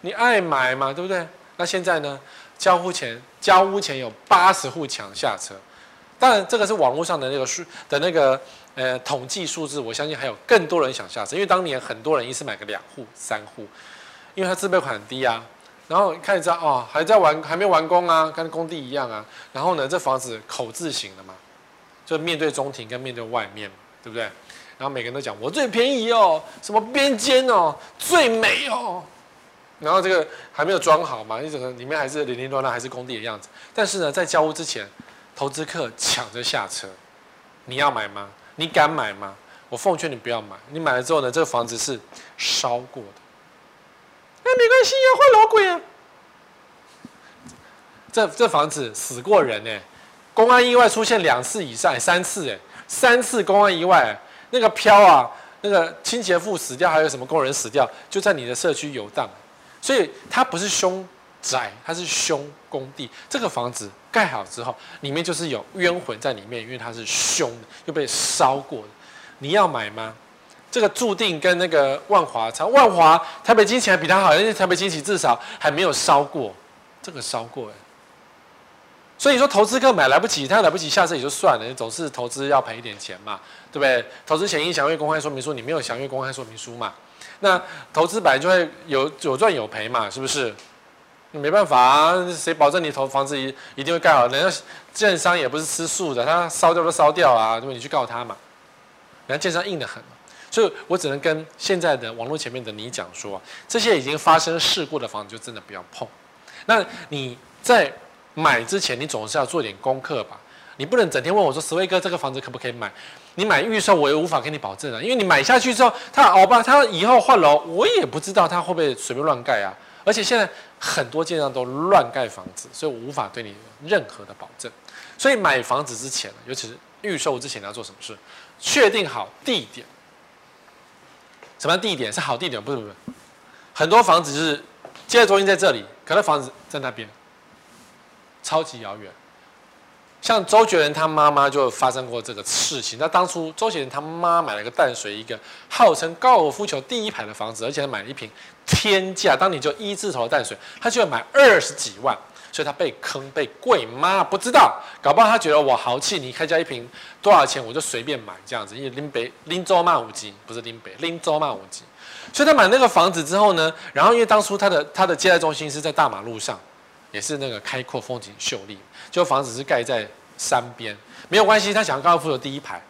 你爱买吗？对不对？那现在呢？交屋前交屋前有八十户抢下车，当然这个是网络上的那个数的那个。呃，统计数字，我相信还有更多人想下车，因为当年很多人一次买个两户、三户，因为他自备款很低啊。然后看一下哦，还在完，还没完工啊，跟工地一样啊。然后呢，这房子口字形的嘛，就面对中庭跟面对外面，对不对？然后每个人都讲我最便宜哦，什么边间哦，最美哦。然后这个还没有装好嘛，你整个里面还是零零乱乱，还是工地的样子。但是呢，在交屋之前，投资客抢着下车，你要买吗？你敢买吗？我奉劝你不要买。你买了之后呢，这个房子是烧过的。那没关系呀，换老鬼啊。这这房子死过人呢，公安意外出现两次以上，三次哎，三次公安意外，那个飘啊，那个清洁妇死掉，还有什么工人死掉，就在你的社区游荡。所以它不是凶宅，它是凶工地。这个房子。盖好之后，里面就是有冤魂在里面，因为它是凶的，又被烧过的。你要买吗？这个注定跟那个万华差，万华台北金奇还比它好，因为台北金奇至少还没有烧过，这个烧过哎。所以说投资客买来不及，他来不及下车也就算了，总是投资要赔一点钱嘛，对不对？投资前应详阅公开说明书，你没有详阅公开说明书嘛？那投资本来就会有有赚有赔嘛，是不是？没办法啊，谁保证你投房子一一定会盖好？人家建商也不是吃素的，他烧掉就烧掉啊，对不对？你去告他嘛。人家建商硬得很，所以我只能跟现在的网络前面的你讲说，这些已经发生事故的房子就真的不要碰。那你在买之前，你总是要做点功课吧？你不能整天问我说：“石威哥，这个房子可不可以买？”你买预售，我也无法给你保证啊，因为你买下去之后，他熬吧，他以后换楼，我也不知道他会不会随便乱盖啊。而且现在很多建商都乱盖房子，所以我无法对你有任何的保证。所以买房子之前，尤其是预售之前，你要做什么事？确定好地点。什么地点？是好地点？不是不是。很多房子就是接待中心在这里，可能房子在那边，超级遥远。像周杰伦他妈妈就发生过这个事情。那当初周杰伦他妈买了个淡水一个号称高尔夫球第一排的房子，而且买了一瓶天价，当年就一字头的淡水，他就要买二十几万，所以他被坑被跪妈不知道，搞不好他觉得我豪气，你开价一瓶多少钱我就随便买这样子，因为林北林州骂五级不是林北林州骂五级，所以他买那个房子之后呢，然后因为当初他的他的接待中心是在大马路上。也是那个开阔风景秀丽，就房子是盖在山边，没有关系。他想要高尔夫球第一排，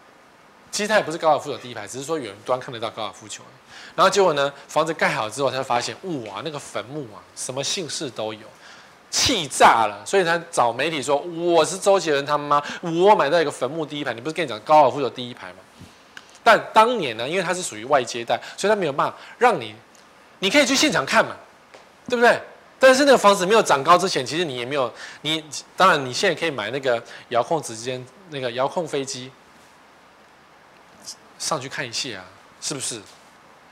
其实他也不是高尔夫球第一排，只是说远端看得到高尔夫球。然后结果呢，房子盖好之后，他就发现哇，那个坟墓啊，什么姓氏都有，气炸了。所以他找媒体说：“我是周杰伦他妈，我买到一个坟墓第一排。”你不是跟你讲高尔夫球第一排吗？但当年呢，因为他是属于外接待，所以他没有办法让你，你可以去现场看嘛，对不对？但是那个房子没有长高之前，其实你也没有你，当然你现在可以买那个遥控直间那个遥控飞机上去看一下啊，是不是？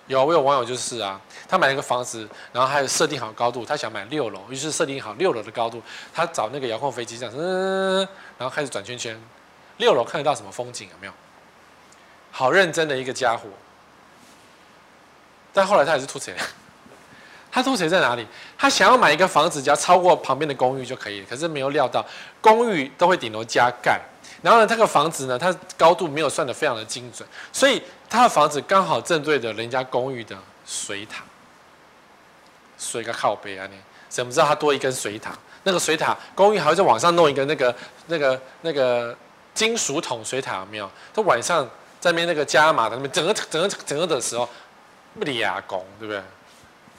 有，我有网友就是啊，他买了一个房子，然后还有设定好高度，他想买六楼，于是设定好六楼的高度，他找那个遥控飞机这样，嗯，然后开始转圈圈，六楼看得到什么风景有没有？好认真的一个家伙，但后来他还是吐钱。他吐槽在哪里？他想要买一个房子，只要超过旁边的公寓就可以。可是没有料到，公寓都会顶楼加盖。然后呢，这个房子呢，它高度没有算得非常的精准，所以他的房子刚好正对着人家公寓的水塔。水个靠背啊，你怎么知道他多一根水塔？那个水塔公寓还会在往上弄一个那个那个那个金属桶水塔，有没有？他晚上在那边那个加码的那整个整个整个的时候，不离亚工，对不对？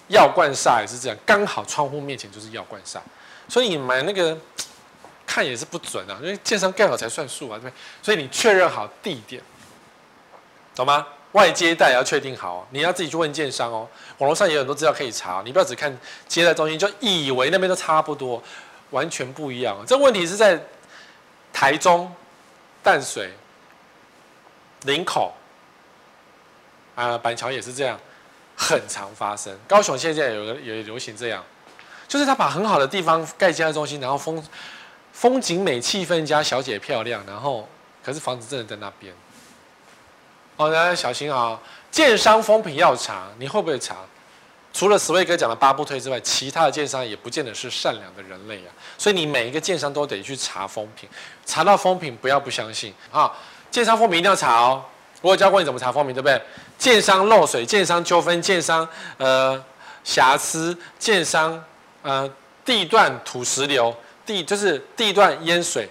药罐煞也是这样，刚好窗户面前就是药罐煞，所以你买那个看也是不准啊，因为建商盖好才算数啊，对不对？所以你确认好地点，懂吗？外接待也要确定好，你要自己去问建商哦。网络上也有很多资料可以查，你不要只看接待中心就以为那边都差不多，完全不一样。这问题是在台中、淡水、林口啊，板桥也是这样。很常发生，高雄现在有也流行这样，就是他把很好的地方盖接待中心，然后风风景美、气氛佳、小姐漂亮，然后可是房子真的在那边。哦，大家小心啊、哦！建商风评要查，你会不会查？除了史威哥讲的八不推之外，其他的建商也不见得是善良的人类啊。所以你每一个建商都得去查风评，查到风评不要不相信啊！建商风评一定要查哦。我有教过你怎么查风评，对不对？建商漏水、建商纠纷、建商呃瑕疵、建商呃地段土石流、地就是地段淹水、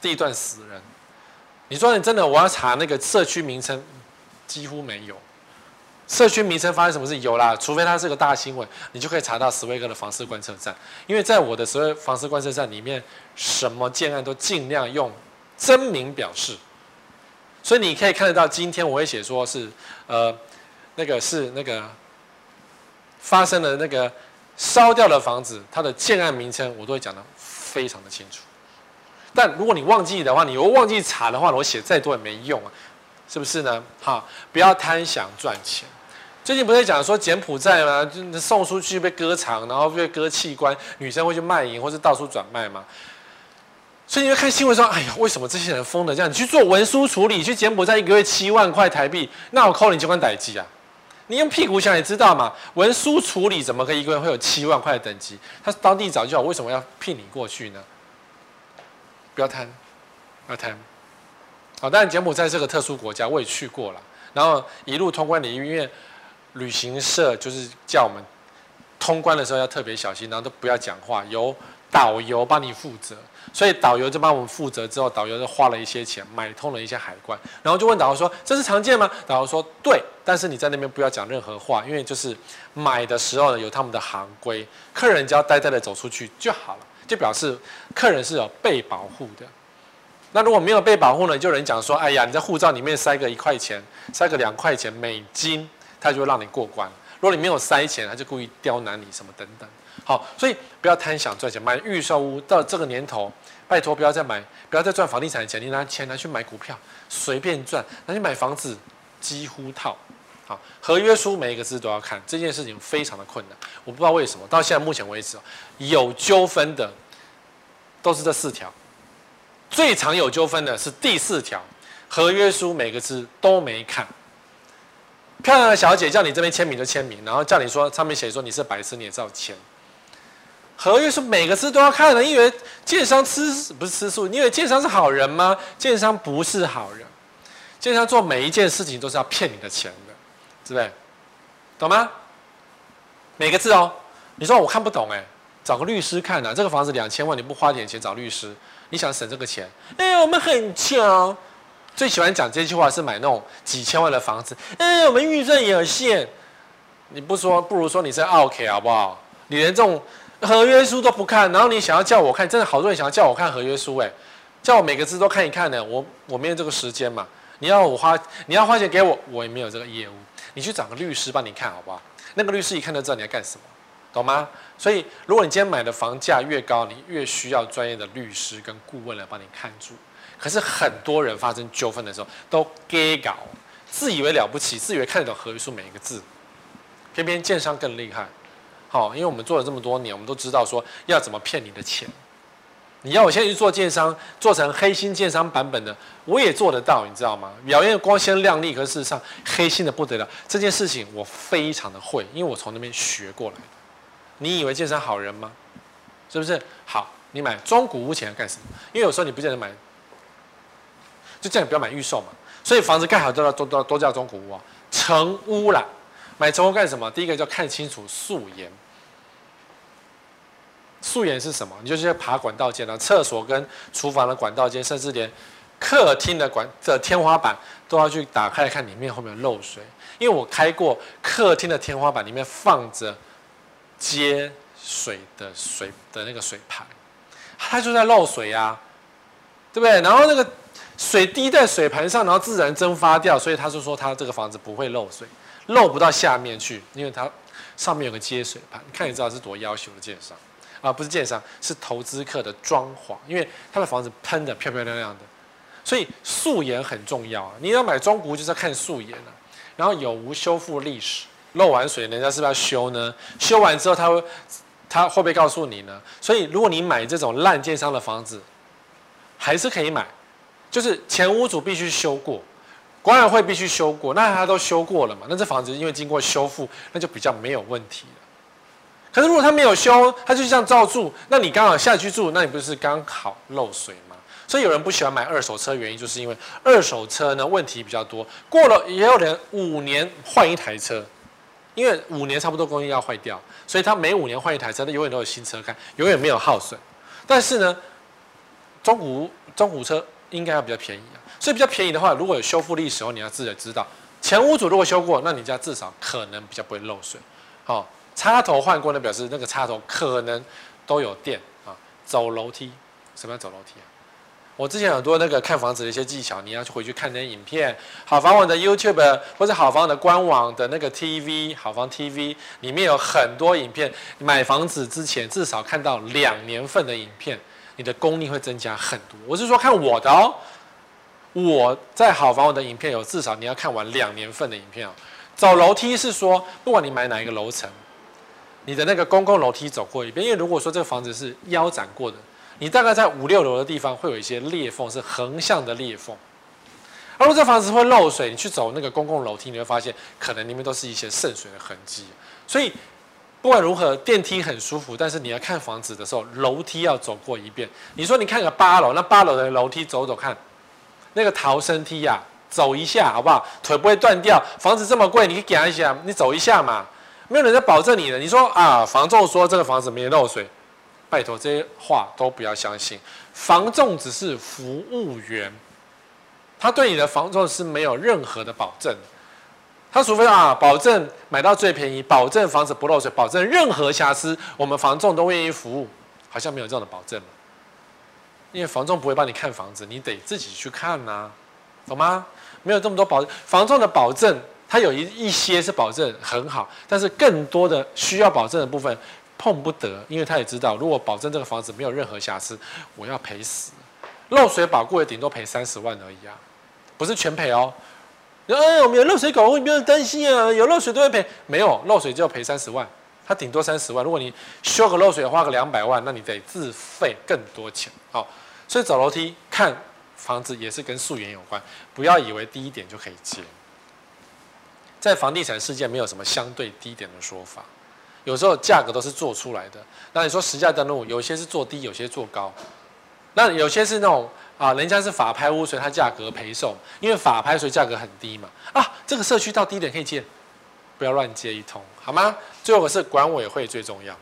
地段死人。你说你真的我要查那个社区名称，几乎没有。社区名称发生什么事有啦，除非它是个大新闻，你就可以查到史威格的房事观测站。因为在我的史威房事观测站里面，什么建案都尽量用真名表示。所以你可以看得到，今天我会写说是，呃，那个是那个发生的那个烧掉的房子，它的建案名称我都会讲得非常的清楚。但如果你忘记的话，你又忘记查的话，我写再多也没用啊，是不是呢？好，不要贪想赚钱。最近不是讲说柬埔寨吗？送出去被割肠，然后被割器官，女生会去卖淫或是到处转卖吗？所以你会看新闻说，哎呀，为什么这些人疯的这样？你去做文书处理，去柬埔寨一个月七万块台币，那我扣你机关逮机啊？你用屁股想也知道嘛，文书处理怎么可以一个月会有七万块的等级？他当地早就好，为什么要聘你过去呢？不要贪，不要贪。好，当然柬埔寨这个特殊国家我也去过了，然后一路通关的因为旅行社就是叫我们通关的时候要特别小心，然后都不要讲话，由导游帮你负责。所以导游就帮我们负责，之后导游就花了一些钱买通了一些海关，然后就问导游说：“这是常见吗？”导游说：“对，但是你在那边不要讲任何话，因为就是买的时候呢有他们的行规，客人只要呆呆的走出去就好了，就表示客人是有被保护的。那如果没有被保护呢，就有人讲说：‘哎呀，你在护照里面塞个一块钱，塞个两块钱美金，他就会让你过关。如果你没有塞钱，他就故意刁难你什么等等。’好，所以不要贪想赚钱，买预售屋到这个年头。”拜托，不要再买，不要再赚房地产的钱。你拿钱拿去买股票，随便赚；拿去买房子，几乎套。好，合约书每一个字都要看，这件事情非常的困难。我不知道为什么，到现在目前为止，有纠纷的都是这四条，最常有纠纷的是第四条，合约书每个字都没看。漂亮的小姐叫你这边签名就签名，然后叫你说上面写说你是白痴，你也照签。合约是每个字都要看的，你以为建商吃不是吃素？你以为建商是好人吗？建商不是好人，建商做每一件事情都是要骗你的钱的，对不对？懂吗？每个字哦，你说我看不懂哎，找个律师看呐、啊。这个房子两千万，你不花点钱找律师，你想省这个钱？哎，我们很穷，最喜欢讲这句话是买那种几千万的房子。哎，我们预算有限，你不说不如说你是奥客好不好？你连这种。合约书都不看，然后你想要叫我看，真的好多人想要叫我看合约书，哎，叫我每个字都看一看呢。我我没有这个时间嘛，你要我花，你要花钱给我，我也没有这个业务。你去找个律师帮你看好不好？那个律师一看就知道你要干什么，懂吗？所以如果你今天买的房价越高，你越需要专业的律师跟顾问来帮你看住。可是很多人发生纠纷的时候都给搞，自以为了不起，自以为看得懂合约书每一个字，偏偏建商更厉害。好，因为我们做了这么多年，我们都知道说要怎么骗你的钱。你要我现在去做建商，做成黑心建商版本的，我也做得到，你知道吗？表面光鲜亮丽，可是事实上黑心的不得了。这件事情我非常的会，因为我从那边学过来的。你以为建商好人吗？是不是？好，你买中古屋前要干什么？因为有时候你不见得买，就叫你不要买预售嘛。所以房子盖好都要都都都叫中古屋啊，成屋啦。买成屋干什么？第一个叫看清楚素颜。素颜是什么？你就是要爬管道间啊，厕所跟厨房的管道间，甚至连客厅的管的天花板都要去打开来看里面后面有漏水，因为我开过客厅的天花板里面放着接水的水的那个水盘，它就在漏水啊，对不对？然后那个水滴在水盘上，然后自然蒸发掉，所以他就说他这个房子不会漏水，漏不到下面去，因为它上面有个接水盘，看你知道是多要求的建商啊，不是建商，是投资客的装潢，因为他的房子喷的漂漂亮亮的。所以素颜很重要啊！你要买中古就是要看素颜啊，然后有无修复历史，漏完水人家是不是要修呢？修完之后他会他会不会告诉你呢？所以如果你买这种烂建商的房子，还是可以买，就是前屋主必须修过，管委会必须修过，那他都修过了嘛？那这房子因为经过修复，那就比较没有问题了。可是如果他没有修，他就这样照住，那你刚好下去住，那你不是刚好漏水吗？所以有人不喜欢买二手车，原因就是因为二手车呢问题比较多。过了也有人五年换一台车，因为五年差不多工艺要坏掉，所以他每五年换一台车，他永远都有新车开，永远没有耗损。但是呢，中古中古车应该要比较便宜。所以比较便宜的话，如果有修复历史后，你要自己知道，前屋主如果修过，那你家至少可能比较不会漏水。好，插头换过，那表示那个插头可能都有电啊。走楼梯，什么叫走楼梯啊？我之前很多那个看房子的一些技巧，你要去回去看那些影片。好房网的 YouTube 或者好房的官网的那个 TV，好房 TV 里面有很多影片。买房子之前至少看到两年份的影片，你的功力会增加很多。我是说看我的哦，我在好房网的影片有至少你要看完两年份的影片哦。走楼梯是说，不管你买哪一个楼层，你的那个公共楼梯走过一遍，因为如果说这个房子是腰斩过的。你大概在五六楼的地方会有一些裂缝，是横向的裂缝。而如果这房子会漏水，你去走那个公共楼梯，你会发现可能里面都是一些渗水的痕迹。所以不管如何，电梯很舒服，但是你要看房子的时候，楼梯要走过一遍。你说你看个八楼，那八楼的楼梯走走看，那个逃生梯呀、啊，走一下好不好？腿不会断掉。房子这么贵，你给他一下，你走一下嘛，没有人在保证你的。你说啊，房仲说这个房子没漏水。拜托，这些话都不要相信。房仲只是服务员，他对你的房仲是没有任何的保证。他除非啊，保证买到最便宜，保证房子不漏水，保证任何瑕疵，我们房仲都愿意服务。好像没有这样的保证，因为房仲不会帮你看房子，你得自己去看呐、懂吗？没有这么多保证，房仲的保证，它有一一些是保证很好，但是更多的需要保证的部分。碰不得，因为他也知道，如果保证这个房子没有任何瑕疵，我要赔死。漏水保固也顶多赔三十万而已啊，不是全赔哦。哎，我们有漏水保固，你不用担心啊，有漏水都会赔。没有漏水就要赔三十万，他顶多三十万。如果你修个漏水花个两百万，那你得自费更多钱。好，所以走楼梯看房子也是跟素颜有关，不要以为低一点就可以接。在房地产世界没有什么相对低点的说法。有时候价格都是做出来的。那你说实价登录，有些是做低，有些做高。那有些是那种啊，人家是法拍屋，所以它价格赔售，因为法拍所以价格很低嘛。啊，这个社区到低点可以接，不要乱接一通，好吗？最后是管委会最重要，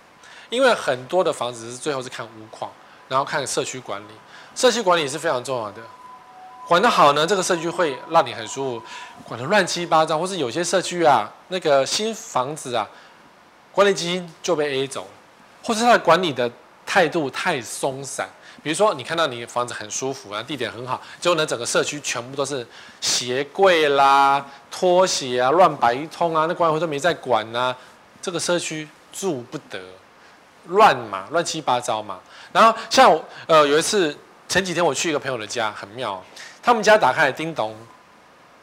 因为很多的房子是最后是看屋况，然后看社区管理。社区管理是非常重要的，管得好呢，这个社区会让你很舒服；管得乱七八糟，或是有些社区啊，那个新房子啊。管理基金就被 A 走了，或是他的管理的态度太松散。比如说，你看到你房子很舒服啊，地点很好，结果呢，整个社区全部都是鞋柜啦、拖鞋啊，乱摆一通啊，那管委会都没在管啊，这个社区住不得，乱嘛，乱七八糟嘛。然后像呃有一次前几天我去一个朋友的家，很妙，他们家打开叮咚。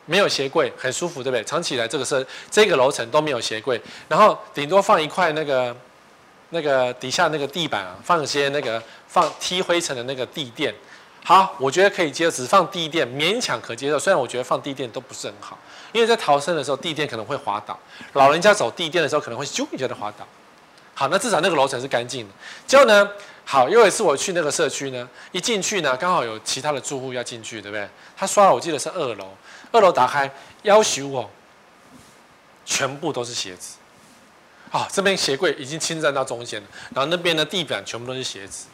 没有鞋柜，很舒服，对不对？藏起来，这个是这个楼层都没有鞋柜，然后顶多放一块那个那个底下那个地板啊，放一些那个放踢灰尘的那个地垫。好，我觉得可以接受，只放地垫勉强可接受。虽然我觉得放地垫都不是很好，因为在逃生的时候地垫可能会滑倒，老人家走地垫的时候可能会咻一下的滑倒。好，那至少那个楼层是干净的。结果呢，好，又一次我去那个社区呢，一进去呢，刚好有其他的住户要进去，对不对？他刷了，我记得是二楼。二楼打开，要求哦，全部都是鞋子，啊、哦，这边鞋柜已经侵占到中间了，然后那边的地板全部都是鞋子，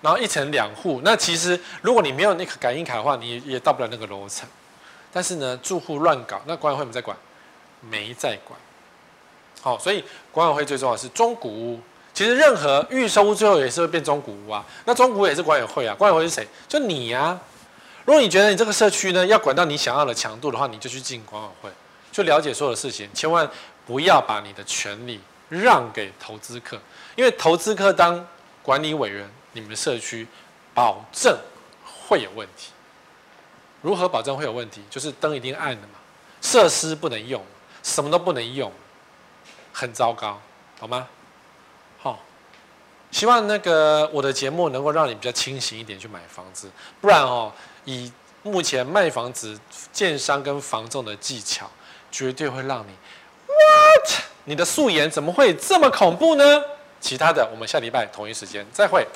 然后一层两户，那其实如果你没有那个感应卡的话，你也到不了那个楼层。但是呢，住户乱搞，那管委会没在管，没在管。好，所以管委会最重要的是中古屋。其实任何预售屋最后也是会变中古屋啊。那中古也是管委会啊，管委会是谁？就你呀、啊。如果你觉得你这个社区呢要管到你想要的强度的话，你就去进管委会，去了解所有的事情，千万不要把你的权利让给投资客，因为投资客当管理委员，你们的社区保证会有问题。如何保证会有问题？就是灯一定暗的嘛，设施不能用，什么都不能用，很糟糕，好吗？希望那个我的节目能够让你比较清醒一点去买房子，不然哦，以目前卖房子建商跟房仲的技巧，绝对会让你 what？你的素颜怎么会这么恐怖呢？其他的，我们下礼拜同一时间再会。